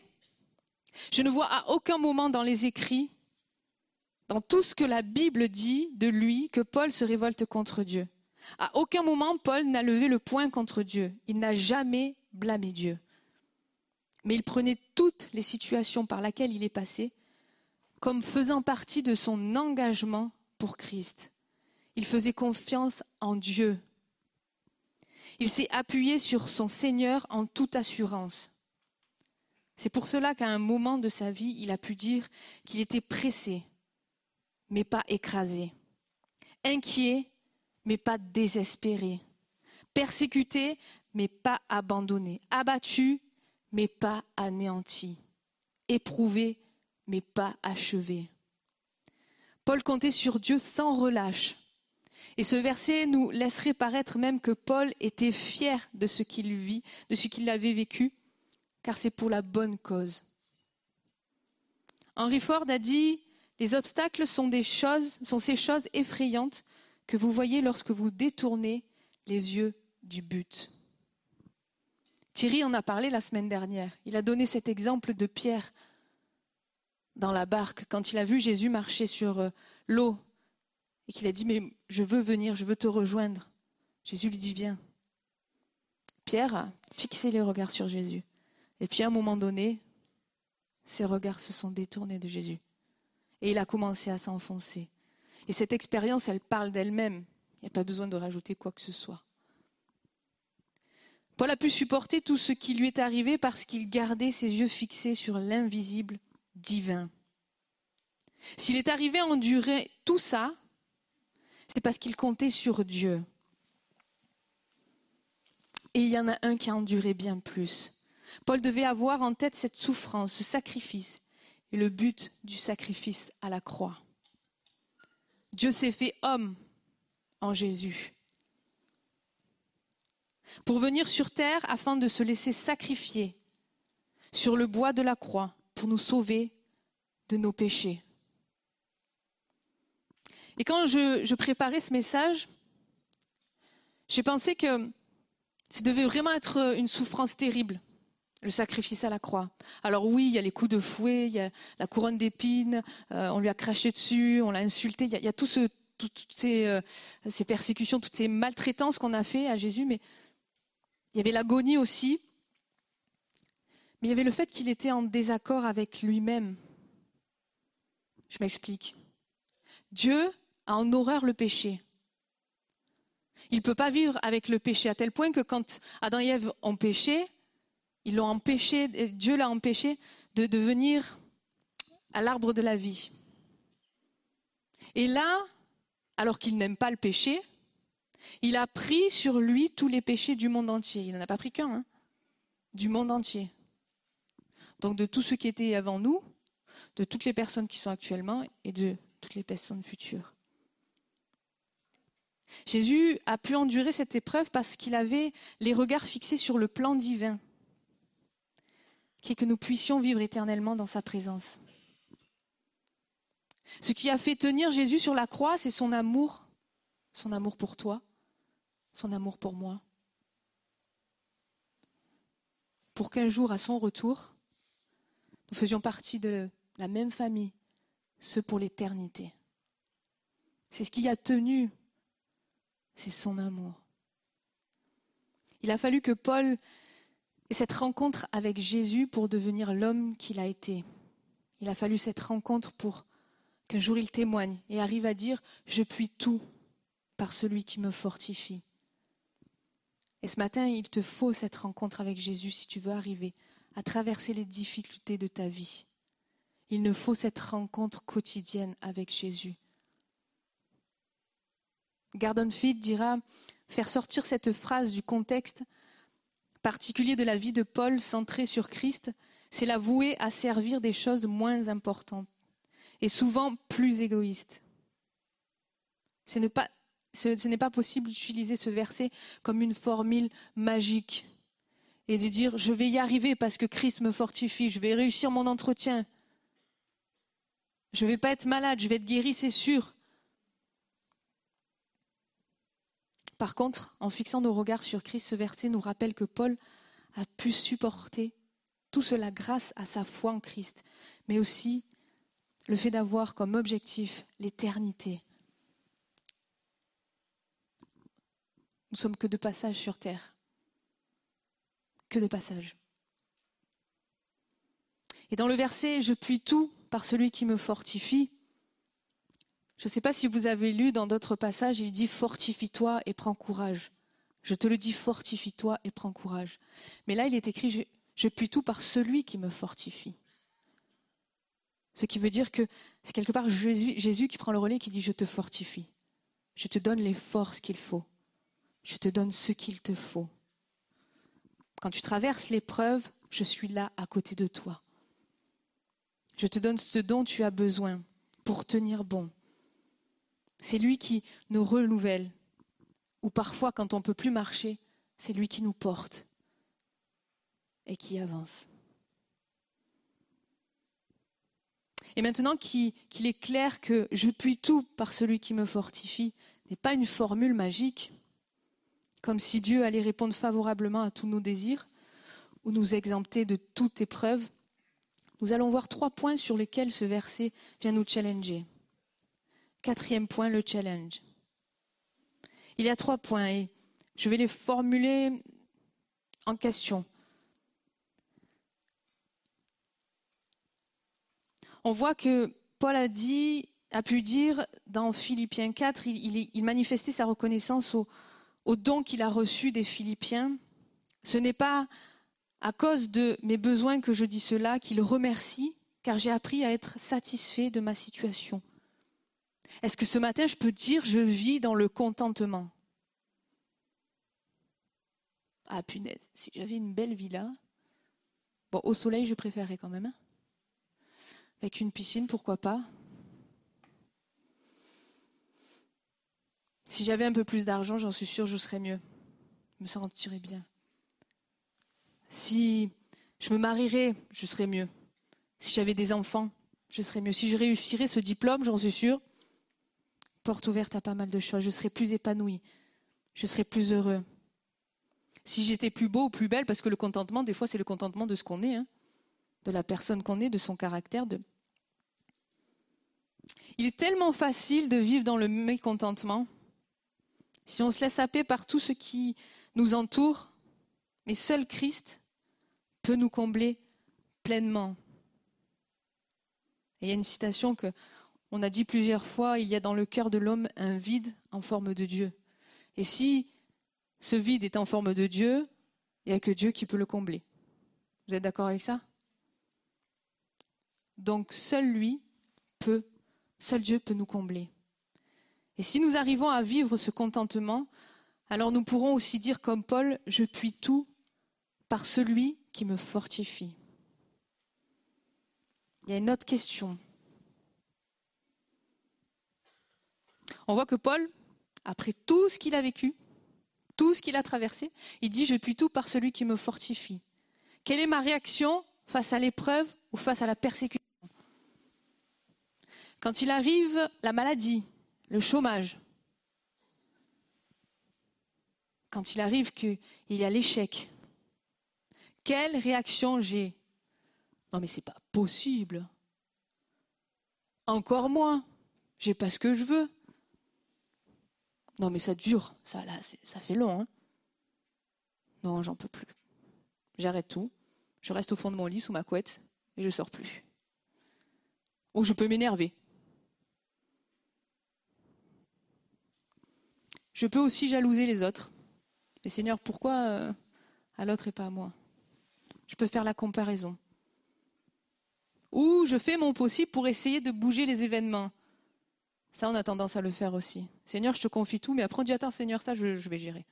je ne vois à aucun moment dans les écrits, dans tout ce que la Bible dit de lui, que Paul se révolte contre Dieu. À aucun moment, Paul n'a levé le poing contre Dieu. Il n'a jamais blâmé Dieu. Mais il prenait toutes les situations par lesquelles il est passé comme faisant partie de son engagement pour Christ. Il faisait confiance en Dieu. Il s'est appuyé sur son Seigneur en toute assurance. C'est pour cela qu'à un moment de sa vie, il a pu dire qu'il était pressé, mais pas écrasé, inquiet, mais pas désespéré, persécuté, mais pas abandonné, abattu, mais pas anéanti, éprouvé, mais pas achevé. Paul comptait sur Dieu sans relâche. Et ce verset nous laisserait paraître même que Paul était fier de ce qu'il vit, de ce qu'il avait vécu, car c'est pour la bonne cause. Henry Ford a dit Les obstacles sont sont ces choses effrayantes que vous voyez lorsque vous détournez les yeux du but. Thierry en a parlé la semaine dernière. Il a donné cet exemple de Pierre dans la barque quand il a vu Jésus marcher sur euh, l'eau et qu'il a dit mais je veux venir, je veux te rejoindre. Jésus lui dit viens. Pierre a fixé les regards sur Jésus. Et puis à un moment donné, ses regards se sont détournés de Jésus. Et il a commencé à s'enfoncer. Et cette expérience, elle parle d'elle-même. Il n'y a pas besoin de rajouter quoi que ce soit. Paul a pu supporter tout ce qui lui est arrivé parce qu'il gardait ses yeux fixés sur l'invisible divin. S'il est arrivé à endurer tout ça, c'est parce qu'il comptait sur Dieu. Et il y en a un qui a enduré bien plus. Paul devait avoir en tête cette souffrance, ce sacrifice, est le but du sacrifice à la croix. Dieu s'est fait homme en Jésus pour venir sur terre afin de se laisser sacrifier sur le bois de la croix pour nous sauver de nos péchés. Et quand je, préparais ce message, j'ai pensé que ça devait vraiment être une souffrance terrible, le sacrifice à la croix. Alors oui, il y a les coups de fouet, il y a la couronne d'épines, euh, on lui a craché dessus, on l'a insulté, il y a, toutes ces, euh, ces, persécutions, toutes ces maltraitances qu'on a fait à Jésus, mais il y avait l'agonie aussi. Mais il y avait le fait qu'il était en désaccord avec lui-même. Je m'explique. Dieu a en horreur le péché. Il ne peut pas vivre avec le péché, à tel point que quand Adam et Ève ont péché, ils l'ont empêché, Dieu l'a empêché de devenir à l'arbre de la vie. Et là, alors qu'il n'aime pas le péché, il a pris sur lui tous les péchés du monde entier. Il n'en a pas pris qu'un, hein, du monde entier. Donc de tous ceux qui étaient avant nous, de toutes les personnes qui sont actuellement et de toutes les personnes futures. Jésus a pu endurer cette épreuve parce qu'il avait les regards fixés sur le plan divin, qui est que nous puissions vivre éternellement dans sa présence. Ce qui a fait tenir Jésus sur la croix, c'est son amour, son amour pour toi, son amour pour moi. Pour qu'un jour, à son retour, nous faisions partie de la même famille, ce pour l'éternité. C'est ce qui a tenu c'est son amour. Il a fallu que Paul ait cette rencontre avec Jésus pour devenir l'homme qu'il a été. Il a fallu cette rencontre pour qu'un jour il témoigne et arrive à dire ⁇ Je puis tout par celui qui me fortifie ⁇ Et ce matin, il te faut cette rencontre avec Jésus si tu veux arriver à traverser les difficultés de ta vie. Il nous faut cette rencontre quotidienne avec Jésus. Gardon Fitch dira faire sortir cette phrase du contexte particulier de la vie de Paul centré sur Christ, c'est la vouer à servir des choses moins importantes et souvent plus égoïstes. Ce n'est pas possible d'utiliser ce verset comme une formule magique et de dire je vais y arriver parce que Christ me fortifie, je vais réussir mon entretien, je ne vais pas être malade, je vais être guéri, c'est sûr. Par contre, en fixant nos regards sur Christ, ce verset nous rappelle que Paul a pu supporter tout cela grâce à sa foi en Christ, mais aussi le fait d'avoir comme objectif l'éternité. Nous sommes que de passage sur terre. Que de passage. Et dans le verset Je puis tout par celui qui me fortifie, je ne sais pas si vous avez lu dans d'autres passages, il dit fortifie-toi et prends courage. Je te le dis, fortifie-toi et prends courage. Mais là, il est écrit, je, puis tout par celui qui me fortifie. Ce qui veut dire que c'est quelque part Jésus, Jésus qui prend le relais et qui dit, je te fortifie. Je te donne les forces qu'il faut. Je te donne ce qu'il te faut. Quand tu traverses l'épreuve, je suis là à côté de toi. Je te donne ce dont tu as besoin pour tenir bon, c'est lui qui nous renouvelle. Ou parfois, quand on ne peut plus marcher, c'est lui qui nous porte et qui avance. Et maintenant qu'il est clair que je puis tout par celui qui me fortifie, n'est pas une formule magique, comme si Dieu allait répondre favorablement à tous nos désirs ou nous exempter de toute épreuve, nous allons voir trois points sur lesquels ce verset vient nous challenger. Quatrième point, le challenge. Il y a trois points et je vais les formuler en question. On voit que Paul a pu dire dans Philippiens 4, il, manifestait sa reconnaissance au, au don qu'il a reçu des Philippiens. Ce n'est pas à cause de mes besoins que je dis cela qu'il remercie, car j'ai appris à être satisfait de ma situation. Est-ce que ce matin, je peux dire, je vis dans le contentement? Ah, punaise, si j'avais une belle villa. Bon, au soleil, je préférerais quand même. Hein. Avec une piscine, pourquoi pas? Si j'avais un peu plus d'argent, j'en suis sûre, je serais mieux. Je me sentirais bien. Si je me marierais, je serais mieux. Si j'avais des enfants, je serais mieux. Si je réussirais ce diplôme, j'en suis sûre, porte ouverte à pas mal de choses. Je serais plus épanouie. Je serais plus heureux. Si j'étais plus beau ou plus belle, parce que le contentement, des fois, c'est le contentement de ce qu'on est, hein, de la personne qu'on est, de son caractère. Il est tellement facile de vivre dans le mécontentement si on se laisse happer par tout ce qui nous entoure, mais seul Christ peut nous combler pleinement. Et il y a une citation que on a dit plusieurs fois, il y a dans le cœur de l'homme un vide en forme de Dieu. Et si ce vide est en forme de Dieu, il n'y a que Dieu qui peut le combler. Vous êtes d'accord avec ça? Donc seul lui peut, seul Dieu peut nous combler. Et si nous arrivons à vivre ce contentement, alors nous pourrons aussi dire comme Paul, je puis tout par celui qui me fortifie. Il y a une autre question. On voit que Paul, après tout ce qu'il a vécu, tout ce qu'il a traversé, il dit, je puis tout par celui qui me fortifie. Quelle est ma réaction face à l'épreuve ou face à la persécution? Quand il arrive la maladie, le chômage. Quand il arrive qu'il y a l'échec, quelle réaction j'ai? Non mais c'est pas possible. Encore moins. J'ai pas ce que je veux. Non mais ça dure, ça là, ça fait long. Hein. non, j'en peux plus. J'arrête tout. Je reste au fond de mon lit sous ma couette et je sors plus. Ou je peux m'énerver. Je peux aussi jalouser les autres. Mais Seigneur, pourquoi euh, à l'autre et pas à moi? Je peux faire la comparaison. Ou je fais mon possible pour essayer de bouger les événements. Ça, on a tendance à le faire aussi. Seigneur, je te confie tout, mais après on dit, attends, Seigneur, ça, je, je vais gérer.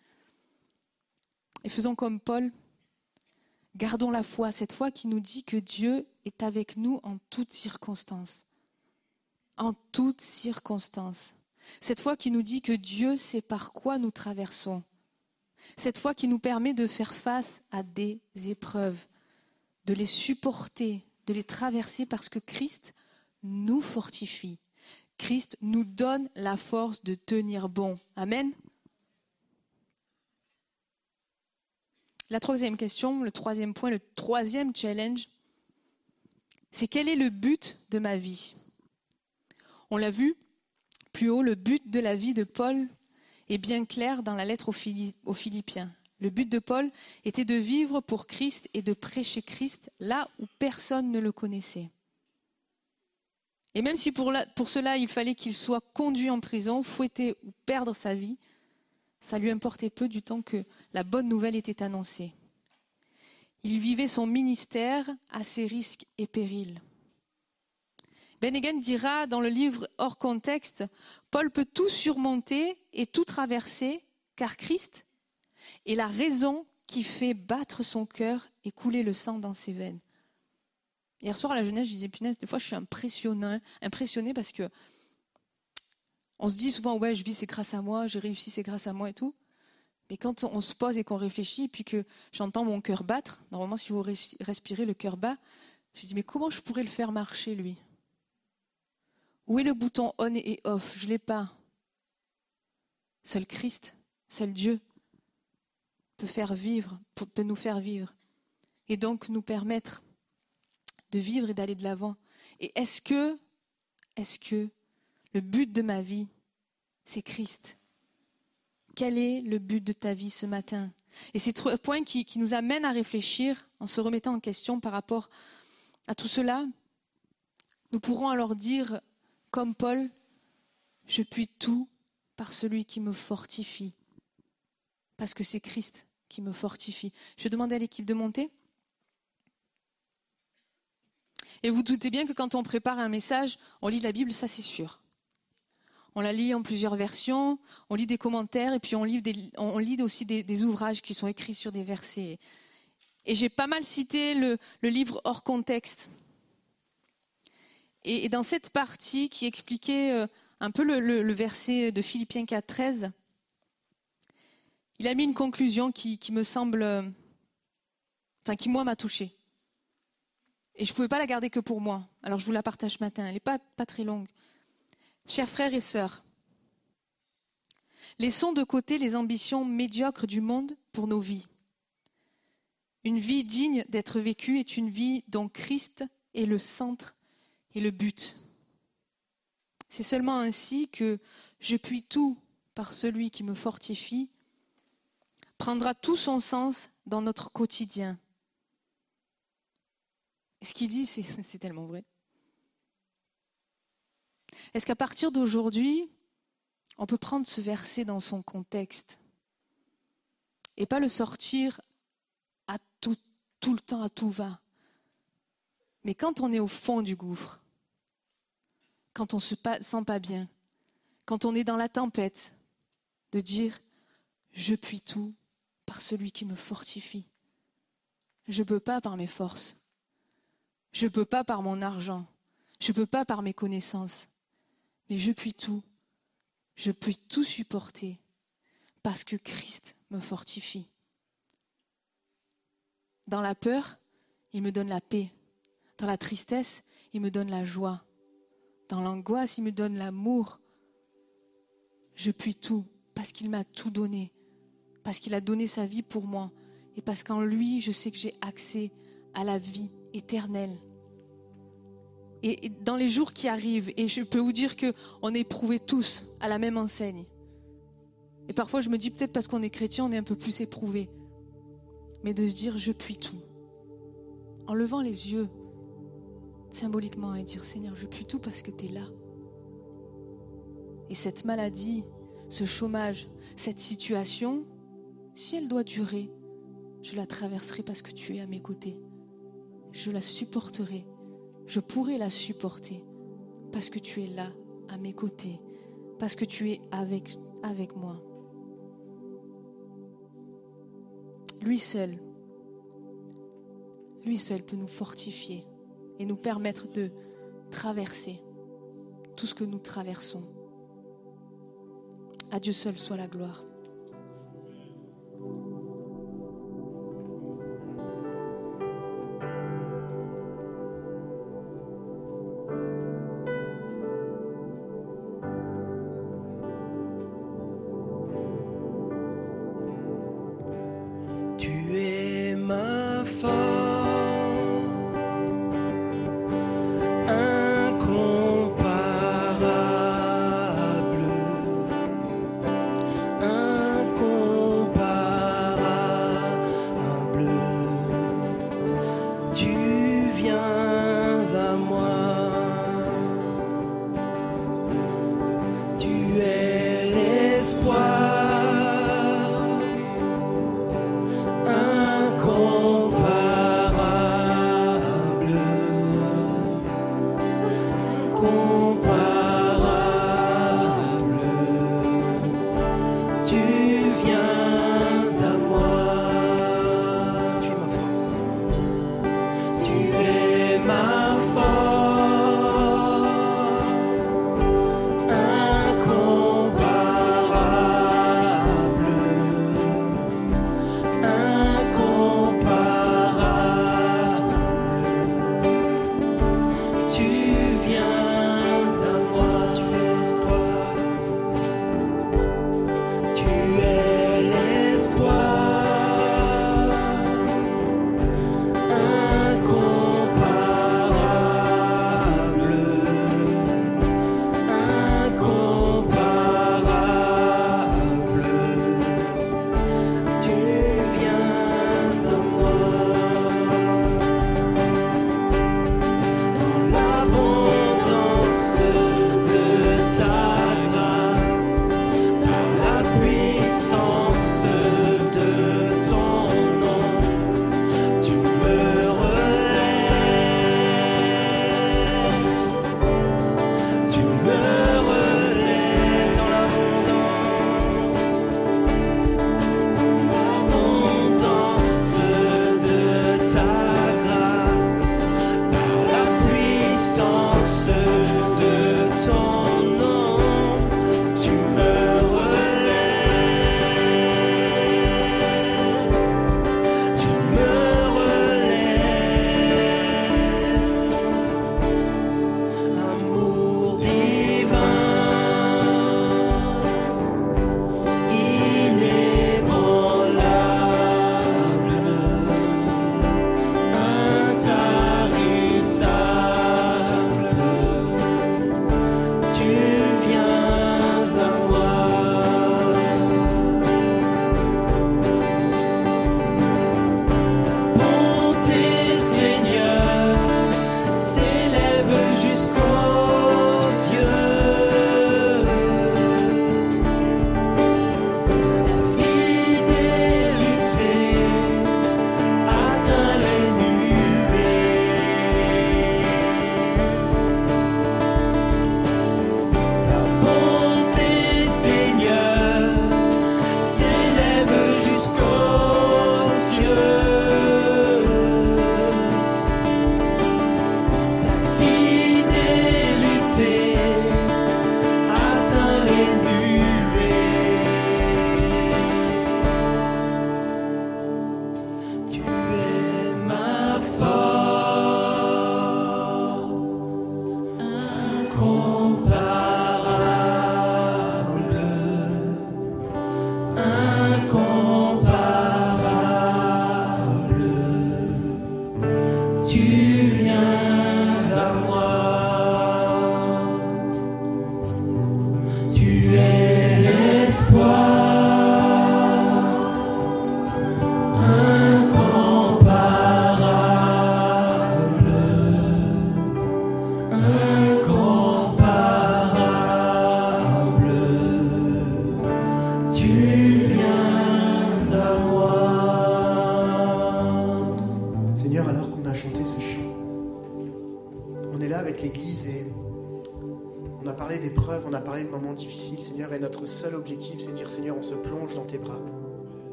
Et faisons comme Paul. Gardons la foi, cette foi qui nous dit que Dieu est avec nous en toutes circonstances. En toutes circonstances. Cette foi qui nous dit que Dieu sait par quoi nous traversons. Cette foi qui nous permet de faire face à des épreuves, de les supporter, de les traverser parce que Christ nous fortifie. Christ nous donne la force de tenir bon. Amen. La troisième question, le troisième point, le troisième challenge, c'est quel est le but de ma vie? On l'a vu, plus haut, le but de la vie de Paul est bien clair dans la lettre aux, Philippiens. Le but de Paul était de vivre pour Christ et de prêcher Christ là où personne ne le connaissait. Et même si pour, cela il fallait qu'il soit conduit en prison, fouetté ou perdre sa vie, ça lui importait peu du temps que la bonne nouvelle était annoncée. Il vivait son ministère à ses risques et périls. Ben dira dans le livre Hors contexte, Paul peut tout surmonter et tout traverser, car Christ est la raison qui fait battre son cœur et couler le sang dans ses veines. Hier soir à la jeunesse, je disais, punaise, des fois je suis impressionné, impressionné parce que on se dit souvent, ouais, je vis, c'est grâce à moi, j'ai réussi, c'est grâce à moi et tout. Mais quand on se pose et qu'on réfléchit, puis que j'entends mon cœur battre, normalement, si vous respirez le cœur bas, je dis, mais comment je pourrais le faire marcher, lui? Où est le bouton on et off? Je ne l'ai pas. Seul Christ, seul Dieu peut faire vivre, peut nous faire vivre et donc nous permettre de vivre et d'aller de l'avant. Et est-ce que, est-ce que le but de ma vie, c'est Christ? Quel est le but de ta vie ce matin? Et c'est trois points qui, nous amènent à réfléchir en se remettant en question par rapport à tout cela. Nous pourrons alors dire comme Paul, je puis tout par celui qui me fortifie. Parce que c'est Christ qui me fortifie. Je vais demander à l'équipe de monter. Et vous doutez bien que quand on prépare un message, on lit la Bible, ça c'est sûr. On la lit en plusieurs versions, on lit des commentaires et puis on lit, aussi des, ouvrages qui sont écrits sur des versets. Et j'ai pas mal cité le livre hors contexte Et, dans cette partie qui expliquait euh, un peu le, verset de Philippiens 4, 13, il a mis une conclusion qui, me semble, euh, enfin qui moi m'a touchée. Et je ne pouvais pas la garder que pour moi. Alors je vous la partage ce matin. Elle n'est pas, très longue. Chers frères et sœurs, laissons de côté les ambitions médiocres du monde pour nos vies. Une vie digne d'être vécue est une vie dont Christ est le centre et le but. C'est seulement ainsi que je puis tout par celui qui me fortifie prendra tout son sens dans notre quotidien. Ce qu'il dit, c'est tellement vrai. Est-ce qu'à partir d'aujourd'hui, on peut prendre ce verset dans son contexte et pas le sortir à tout, tout le temps, à tout va? Mais quand on est au fond du gouffre, quand on ne se sent pas bien, quand on est dans la tempête, de dire Je puis tout par celui qui me fortifie. Je ne peux pas par mes forces. Je ne peux pas par mon argent. Je ne peux pas par mes connaissances. Mais je puis tout. Je puis tout supporter parce que Christ me fortifie. Dans la peur, il me donne la paix. Dans la tristesse, il me donne la joie. Dans l'angoisse, il me donne l'amour. Je puis tout parce qu'il m'a tout donné, parce qu'il a donné sa vie pour moi et parce qu'en lui, je sais que j'ai accès à la vie éternelle. Et dans les jours qui arrivent, et je peux vous dire que on est éprouvés tous à la même enseigne. Et parfois, je me dis peut-être parce qu'on est chrétien, on est un peu plus éprouvés. Mais de se dire, je puis tout. En levant les yeux, symboliquement, et dire, Seigneur, je puis tout parce que tu es là. Et cette maladie, ce chômage, cette situation, si elle doit durer, je la traverserai parce que tu es à mes côtés. Je la supporterai je pourrai la supporter parce que tu es là, à mes côtés, parce que tu es avec, moi. Lui seul, lui seul peut nous fortifier et nous permettre de traverser tout ce que nous traversons. À Dieu seul soit la gloire. de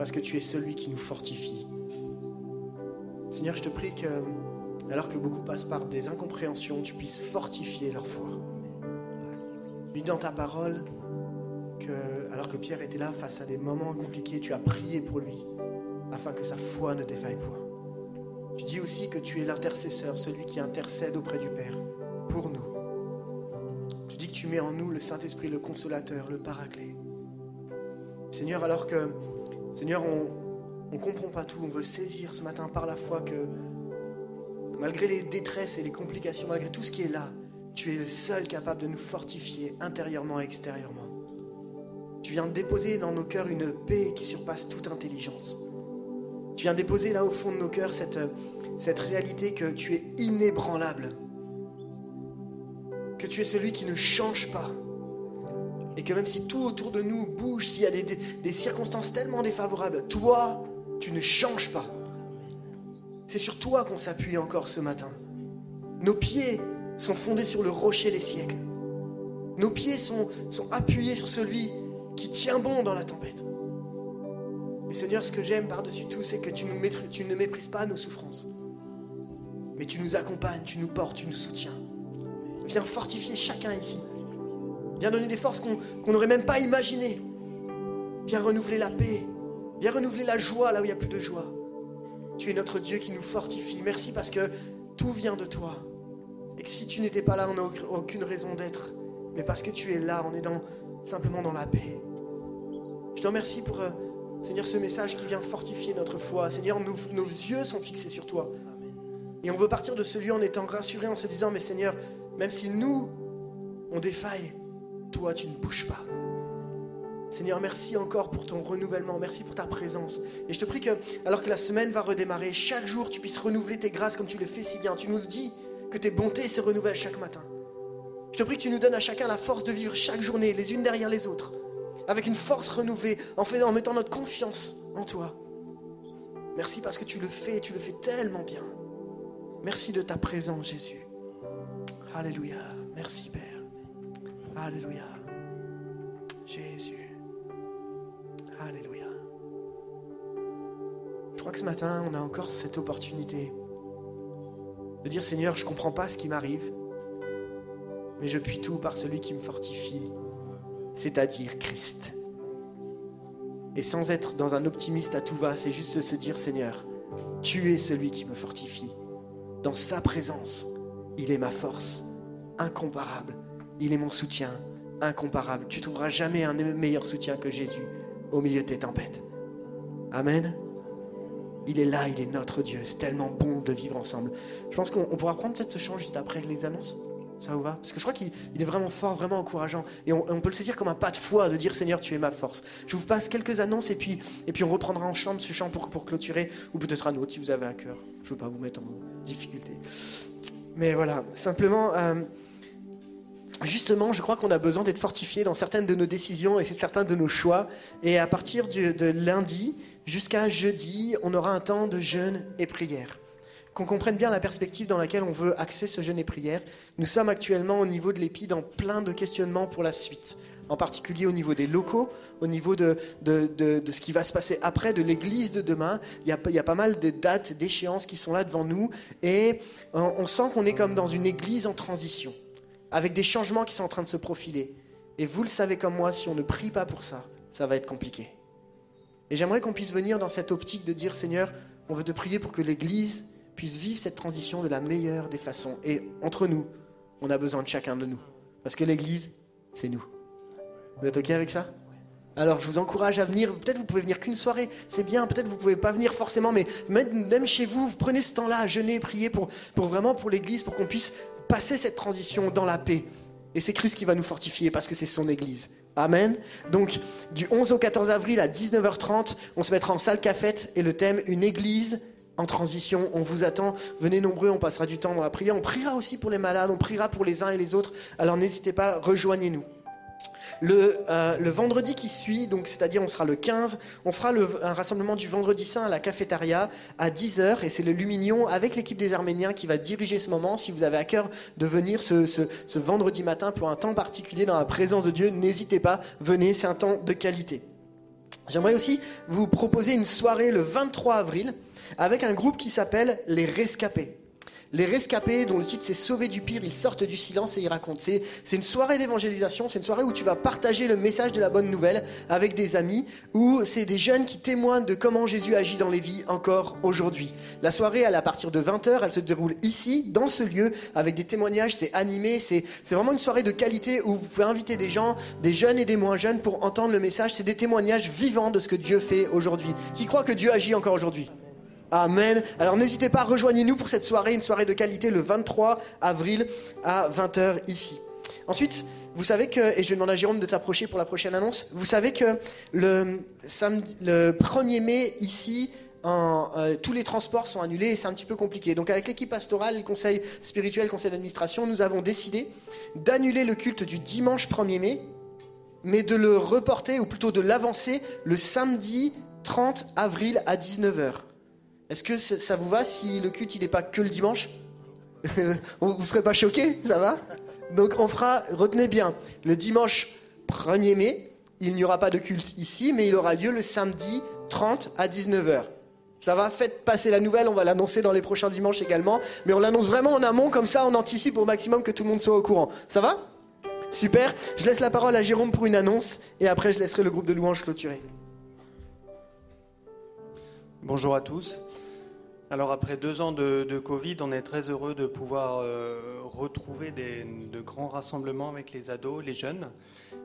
parce que tu es celui qui nous fortifie. Seigneur, je te prie que, alors que beaucoup passent par des incompréhensions, tu puisses fortifier leur foi. Lui, dans ta parole, que, alors que Pierre était là face à des moments compliqués, tu as prié pour lui, afin que sa foi ne défaille point. Tu dis aussi que tu es l'intercesseur, celui qui intercède auprès du Père, pour nous. Dis que tu mets en nous le Saint-Esprit, le consolateur, le paraclet. Seigneur, alors que Seigneur, on ne comprend pas tout. On veut saisir ce matin par la foi que malgré les détresses et les complications, malgré tout ce qui est là, tu es le seul capable de nous fortifier intérieurement et extérieurement. Tu viens déposer dans nos cœurs une paix qui surpasse toute intelligence. Tu viens déposer là au fond de nos cœurs cette réalité que tu es inébranlable. Que tu es celui qui ne change pas. Et que même si tout autour de nous bouge, s'il y a des, circonstances tellement défavorables, toi, tu ne changes pas. C'est sur toi qu'on s'appuie encore ce matin. Nos pieds sont fondés sur le rocher des siècles. Nos pieds sont, appuyés sur celui qui tient bon dans la tempête. Et Seigneur, ce que j'aime par-dessus tout, c'est que tu ne méprises pas nos souffrances. Mais tu nous accompagnes, tu nous portes, tu nous soutiens. Viens fortifier chacun ici. Viens donner des forces qu'on n'aurait même pas imaginées. Viens renouveler la paix. Viens renouveler la joie là où il n'y a plus de joie. Tu es notre Dieu qui nous fortifie. Merci parce que tout vient de toi. Et que si tu n'étais pas là, on n'a aucune raison d'être. Mais parce que tu es là, on est dans, simplement dans la paix. Je te remercie pour, euh, Seigneur, ce message qui vient fortifier notre foi. Seigneur, nos yeux sont fixés sur toi. Et on veut partir de ce lieu en étant rassurés, en se disant, mais Seigneur, même si nous, on défaille, toi, tu ne bouges pas. Seigneur, merci encore pour ton renouvellement, merci pour ta présence. Et je te prie que, alors que la semaine va redémarrer, chaque jour tu puisses renouveler tes grâces comme tu le fais si bien. Tu nous dis que tes bontés se renouvellent chaque matin. Je te prie que tu nous donnes à chacun la force de vivre chaque journée, les unes derrière les autres, avec une force renouvelée, en, en mettant notre confiance en toi. Merci parce que tu le fais tu le fais tellement bien. Merci de ta présence, Jésus. Alléluia. Merci, Père. Alléluia. Jésus. Alléluia. Je crois que ce matin, on a encore cette opportunité de dire Seigneur, je ne comprends pas ce qui m'arrive, mais je puis tout par celui qui me fortifie, c'est-à-dire Christ. Et sans être dans un optimiste à tout va, c'est juste de se dire Seigneur, tu es celui qui me fortifie. Dans sa présence, il est ma force incomparable il est mon soutien incomparable. Tu trouveras jamais un meilleur soutien que Jésus au milieu de tes tempêtes. Amen. Il est là, il est notre Dieu. C'est tellement bon de vivre ensemble. Je pense qu'on pourra prendre peut-être ce chant juste après les annonces. Ça vous va? Parce que je crois qu'il est vraiment fort, vraiment encourageant. Et on, peut le saisir comme un pas de foi de dire Seigneur, tu es ma force. Je vous passe quelques annonces et puis, et puis on reprendra en chant ce chant pour, pour clôturer. Ou peut-être un autre si vous avez un cœur. Je ne veux pas vous mettre en difficulté. Mais voilà, simplement. Euh, justement, je crois qu'on a besoin d'être fortifié dans certaines de nos décisions et certains de nos choix. Et à partir de lundi jusqu'à jeudi, on aura un temps de jeûne et prière. Qu'on comprenne bien la perspective dans laquelle on veut axer ce jeûne et prière. Nous sommes actuellement au niveau de l'EPI dans plein de questionnements pour la suite. En particulier au niveau des locaux, au niveau de, ce qui va se passer après, de l'église de demain. Il y, a, pas mal de dates, d'échéances qui sont là devant nous. Et on sent qu'on est comme dans une église en transition avec des changements qui sont en train de se profiler. Et vous le savez comme moi, si on ne prie pas pour ça, ça va être compliqué. Et j'aimerais qu'on puisse venir dans cette optique de dire, Seigneur, on veut te prier pour que l'Église puisse vivre cette transition de la meilleure des façons. Et entre nous, on a besoin de chacun de nous. Parce que l'Église, c'est nous. Vous êtes OK avec ça? Alors je vous encourage à venir, peut-être vous pouvez venir qu'une soirée, c'est bien, peut-être vous pouvez pas venir forcément, mais même, chez vous, vous prenez ce temps-là à jeûner, prier pour, pour vraiment pour l'Église, pour qu'on puisse passer cette transition dans la paix. Et c'est Christ qui va nous fortifier parce que c'est son Église. Amen. Donc du 11 au 14 avril à 19h30, on se mettra en salle cafette et le thème Une Église en transition. On vous attend. Venez nombreux, on passera du temps dans la prière. On priera aussi pour les malades, on priera pour les uns et les autres. Alors n'hésitez pas, rejoignez-nous. Le, euh, le, vendredi qui suit, donc c'est-à-dire on sera le 15, on fera le, un rassemblement du vendredi saint à la cafétéria à 10h et c'est le Luminion avec l'équipe des Arméniens qui va diriger ce moment. Si vous avez à cœur de venir ce vendredi matin pour un temps particulier dans la présence de Dieu, n'hésitez pas, venez, c'est un temps de qualité. J'aimerais aussi vous proposer une soirée le 23 avril avec un groupe qui s'appelle Les Rescapés. Les rescapés, dont le titre c'est Sauver du pire, ils sortent du silence et ils racontent. C'est, une soirée d'évangélisation, c'est une soirée où tu vas partager le message de la bonne nouvelle avec des amis, où c'est des jeunes qui témoignent de comment Jésus agit dans les vies encore aujourd'hui. La soirée, elle est à partir de 20h, elle se déroule ici, dans ce lieu, avec des témoignages, c'est animé, c'est, c'est vraiment une soirée de qualité où vous pouvez inviter des gens, des jeunes et des moins jeunes, pour entendre le message. C'est des témoignages vivants de ce que Dieu fait aujourd'hui. Qui croit que Dieu agit encore aujourd'hui? Amen. Alors n'hésitez pas, rejoignez-nous pour cette soirée, une soirée de qualité le 23 avril à 20h ici. Ensuite, vous savez que, et je demande à Jérôme de t'approcher pour la prochaine annonce, vous savez que le, samedi, le 1er mai ici, euh, tous les transports sont annulés et c'est un petit peu compliqué. Donc avec l'équipe pastorale, le conseil spirituel, le conseil d'administration, nous avons décidé d'annuler le culte du dimanche 1er mai, mais de le reporter, ou plutôt de l'avancer, le samedi 30 avril à 19h. Est-ce que ça vous va si le culte n'est pas que le dimanche Vous ne serez pas choqués Ça va Donc on fera, retenez bien, le dimanche 1er mai, il n'y aura pas de culte ici, mais il aura lieu le samedi 30 à 19h. Ça va, faites passer la nouvelle, on va l'annoncer dans les prochains dimanches également, mais on l'annonce vraiment en amont, comme ça on anticipe au maximum que tout le monde soit au courant. Ça va Super, je laisse la parole à Jérôme pour une annonce, et après je laisserai le groupe de louanges clôturer. Bonjour à tous. Alors après deux ans de, Covid, on est très heureux de pouvoir euh, retrouver de grands rassemblements avec les ados, les jeunes.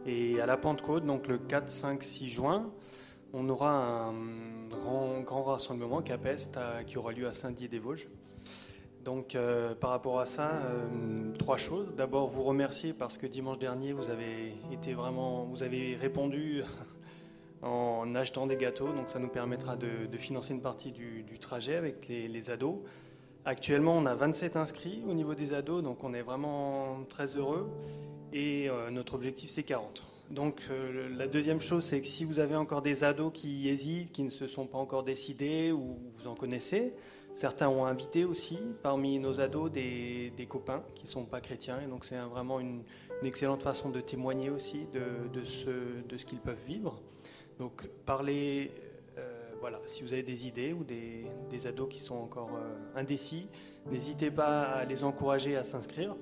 Et à la Pentecôte, donc le 4, 5, 6 juin, on aura un grand, rassemblement à, qui aura lieu à Saint-Dié-des-Vosges. Donc euh, par rapport à ça, euh, trois choses. D'abord vous remercier parce que dimanche dernier vous avez été vraiment, vous avez répondu en achetant des gâteaux, donc ça nous permettra de, financer une partie du, trajet avec les, ados. Actuellement, on a 27 inscrits au niveau des ados, donc on est vraiment très heureux. Et euh, notre objectif, c'est 40. Donc euh, la deuxième chose, c'est que si vous avez encore des ados qui hésitent, qui ne se sont pas encore décidés, ou vous en connaissez, certains ont invité aussi parmi nos ados des, copains qui ne sont pas chrétiens, et donc c'est vraiment une, excellente façon de témoigner aussi de ce qu'ils peuvent vivre. Donc parlez, euh, voilà, si vous avez des idées ou des, ados qui sont encore euh, indécis, n'hésitez pas à les encourager à s'inscrire.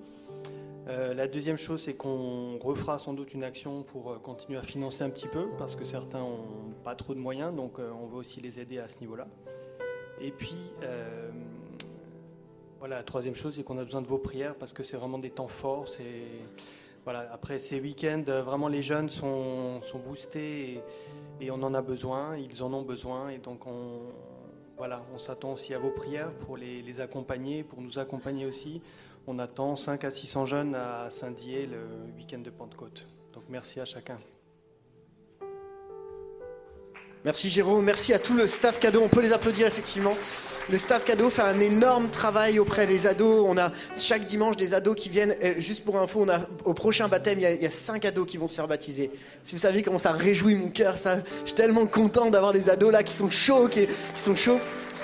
Euh, la deuxième chose, c'est qu'on refera sans doute une action pour continuer à financer un petit peu, parce que certains n'ont pas trop de moyens, donc on va aussi les aider à ce niveau-là. Et puis, voilà, la troisième chose, c'est qu'on a besoin de vos prières, parce que c'est vraiment des temps forts. Voilà, après ces week-ends, vraiment les jeunes sont, boostés. Et on en a besoin, ils en ont besoin, et donc on, voilà, on s'attend aussi à vos prières pour les, les, accompagner, pour nous accompagner aussi. On attend 5 à 600 jeunes à Saint-Dié le week-end de Pentecôte. Donc merci à chacun. Merci Jérôme, merci à tout le staff cadeau. On peut les applaudir effectivement. Le staff cadeau fait un énorme travail auprès des ados. On a chaque dimanche des ados qui viennent. Juste pour info, on a, au prochain baptême, il y, a, y, a, cinq ados qui vont se faire baptiser. Si vous savez comment ça réjouit mon cœur, ça, je suis tellement content d'avoir des ados là qui sont chauds, qui sont chauds.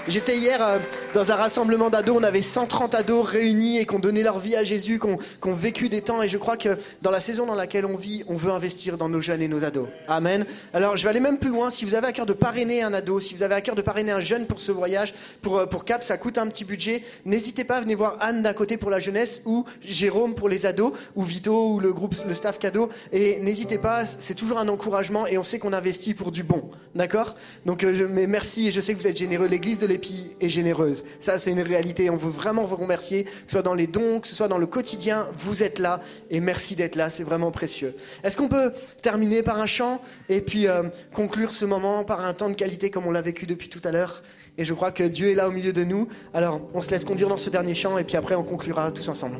J'étais hier euh, dans un rassemblement d'ados, on avait 130 ados réunis et qui ont donné leur vie à Jésus, qui ont, qui ont, vécu des temps. Et je crois que dans la saison dans laquelle on vit, on veut investir dans nos jeunes et nos ados. Amen. Alors je vais aller même plus loin. Si vous avez à cœur de parrainer un ado, si vous avez à cœur de parrainer un jeune pour ce voyage, pour, pour Cap, ça coûte un petit budget. N'hésitez pas à venir voir Anne d'un côté pour la jeunesse ou Jérôme pour les ados ou Vito ou le groupe, le staff cadeau. Et n'hésitez pas, c'est toujours un encouragement et on sait qu'on investit pour du bon. D'accord? Donc euh, mais merci et je sais que vous êtes généreux. L'église de l'épie est généreuse. Ça, c'est une réalité. On veut vraiment vous remercier, que ce soit dans les dons, que ce soit dans le quotidien. Vous êtes là et merci d'être là. C'est vraiment précieux. Est-ce qu'on peut terminer par un chant et puis euh, conclure ce moment par un temps de qualité comme on l'a vécu depuis tout à l'heure? Et je crois que Dieu est là au milieu de nous. Alors, on se laisse conduire dans ce dernier chant et puis après, on conclura tous ensemble.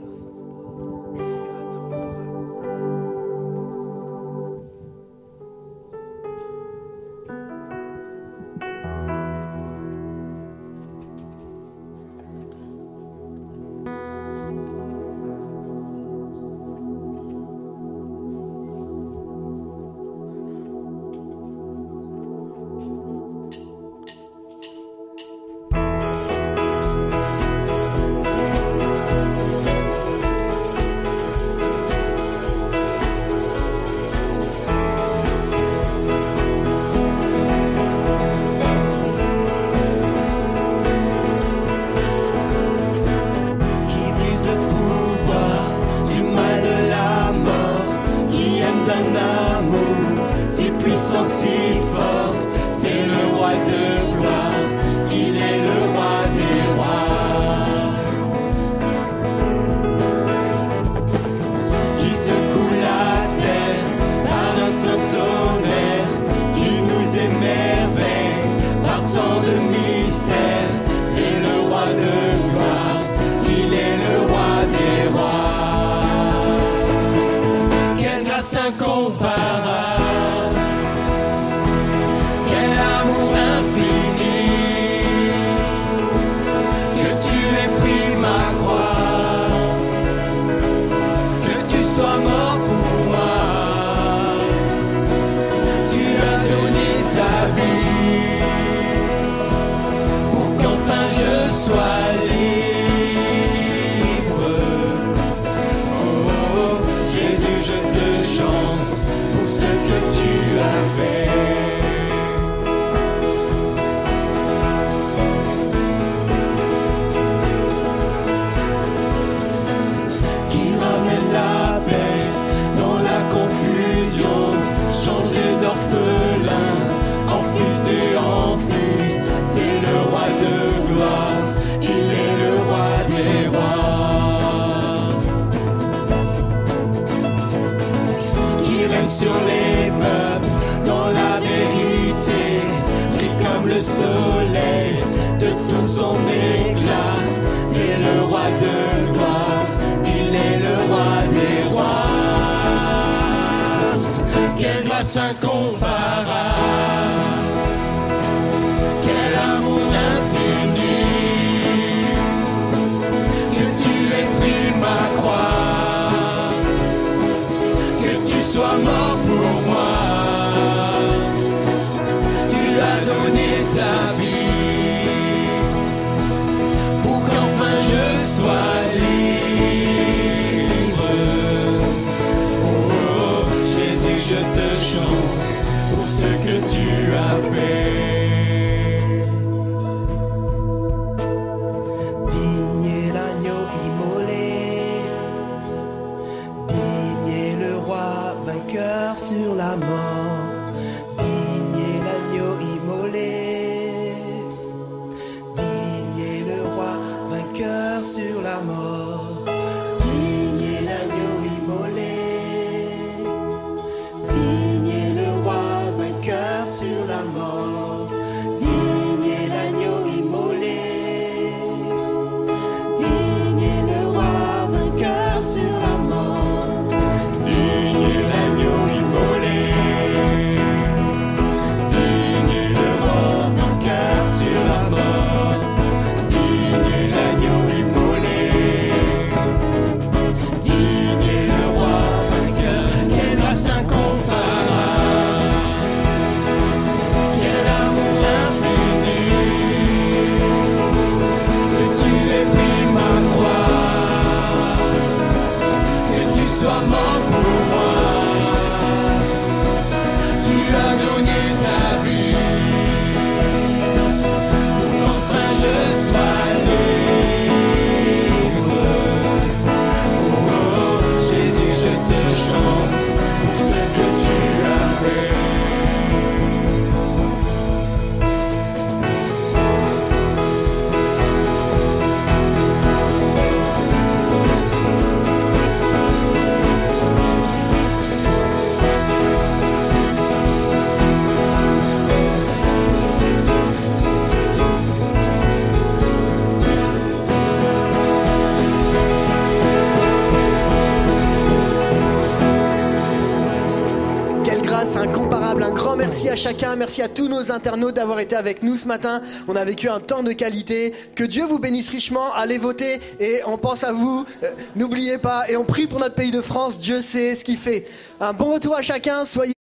Chacun, merci à tous nos internautes d'avoir été avec nous ce matin. On a vécu un temps de qualité. Que Dieu vous bénisse richement. Allez voter et on pense à vous. Euh, N'oubliez pas et on prie pour notre pays de France. Dieu sait ce qu'il fait. Un bon retour à chacun. Soyez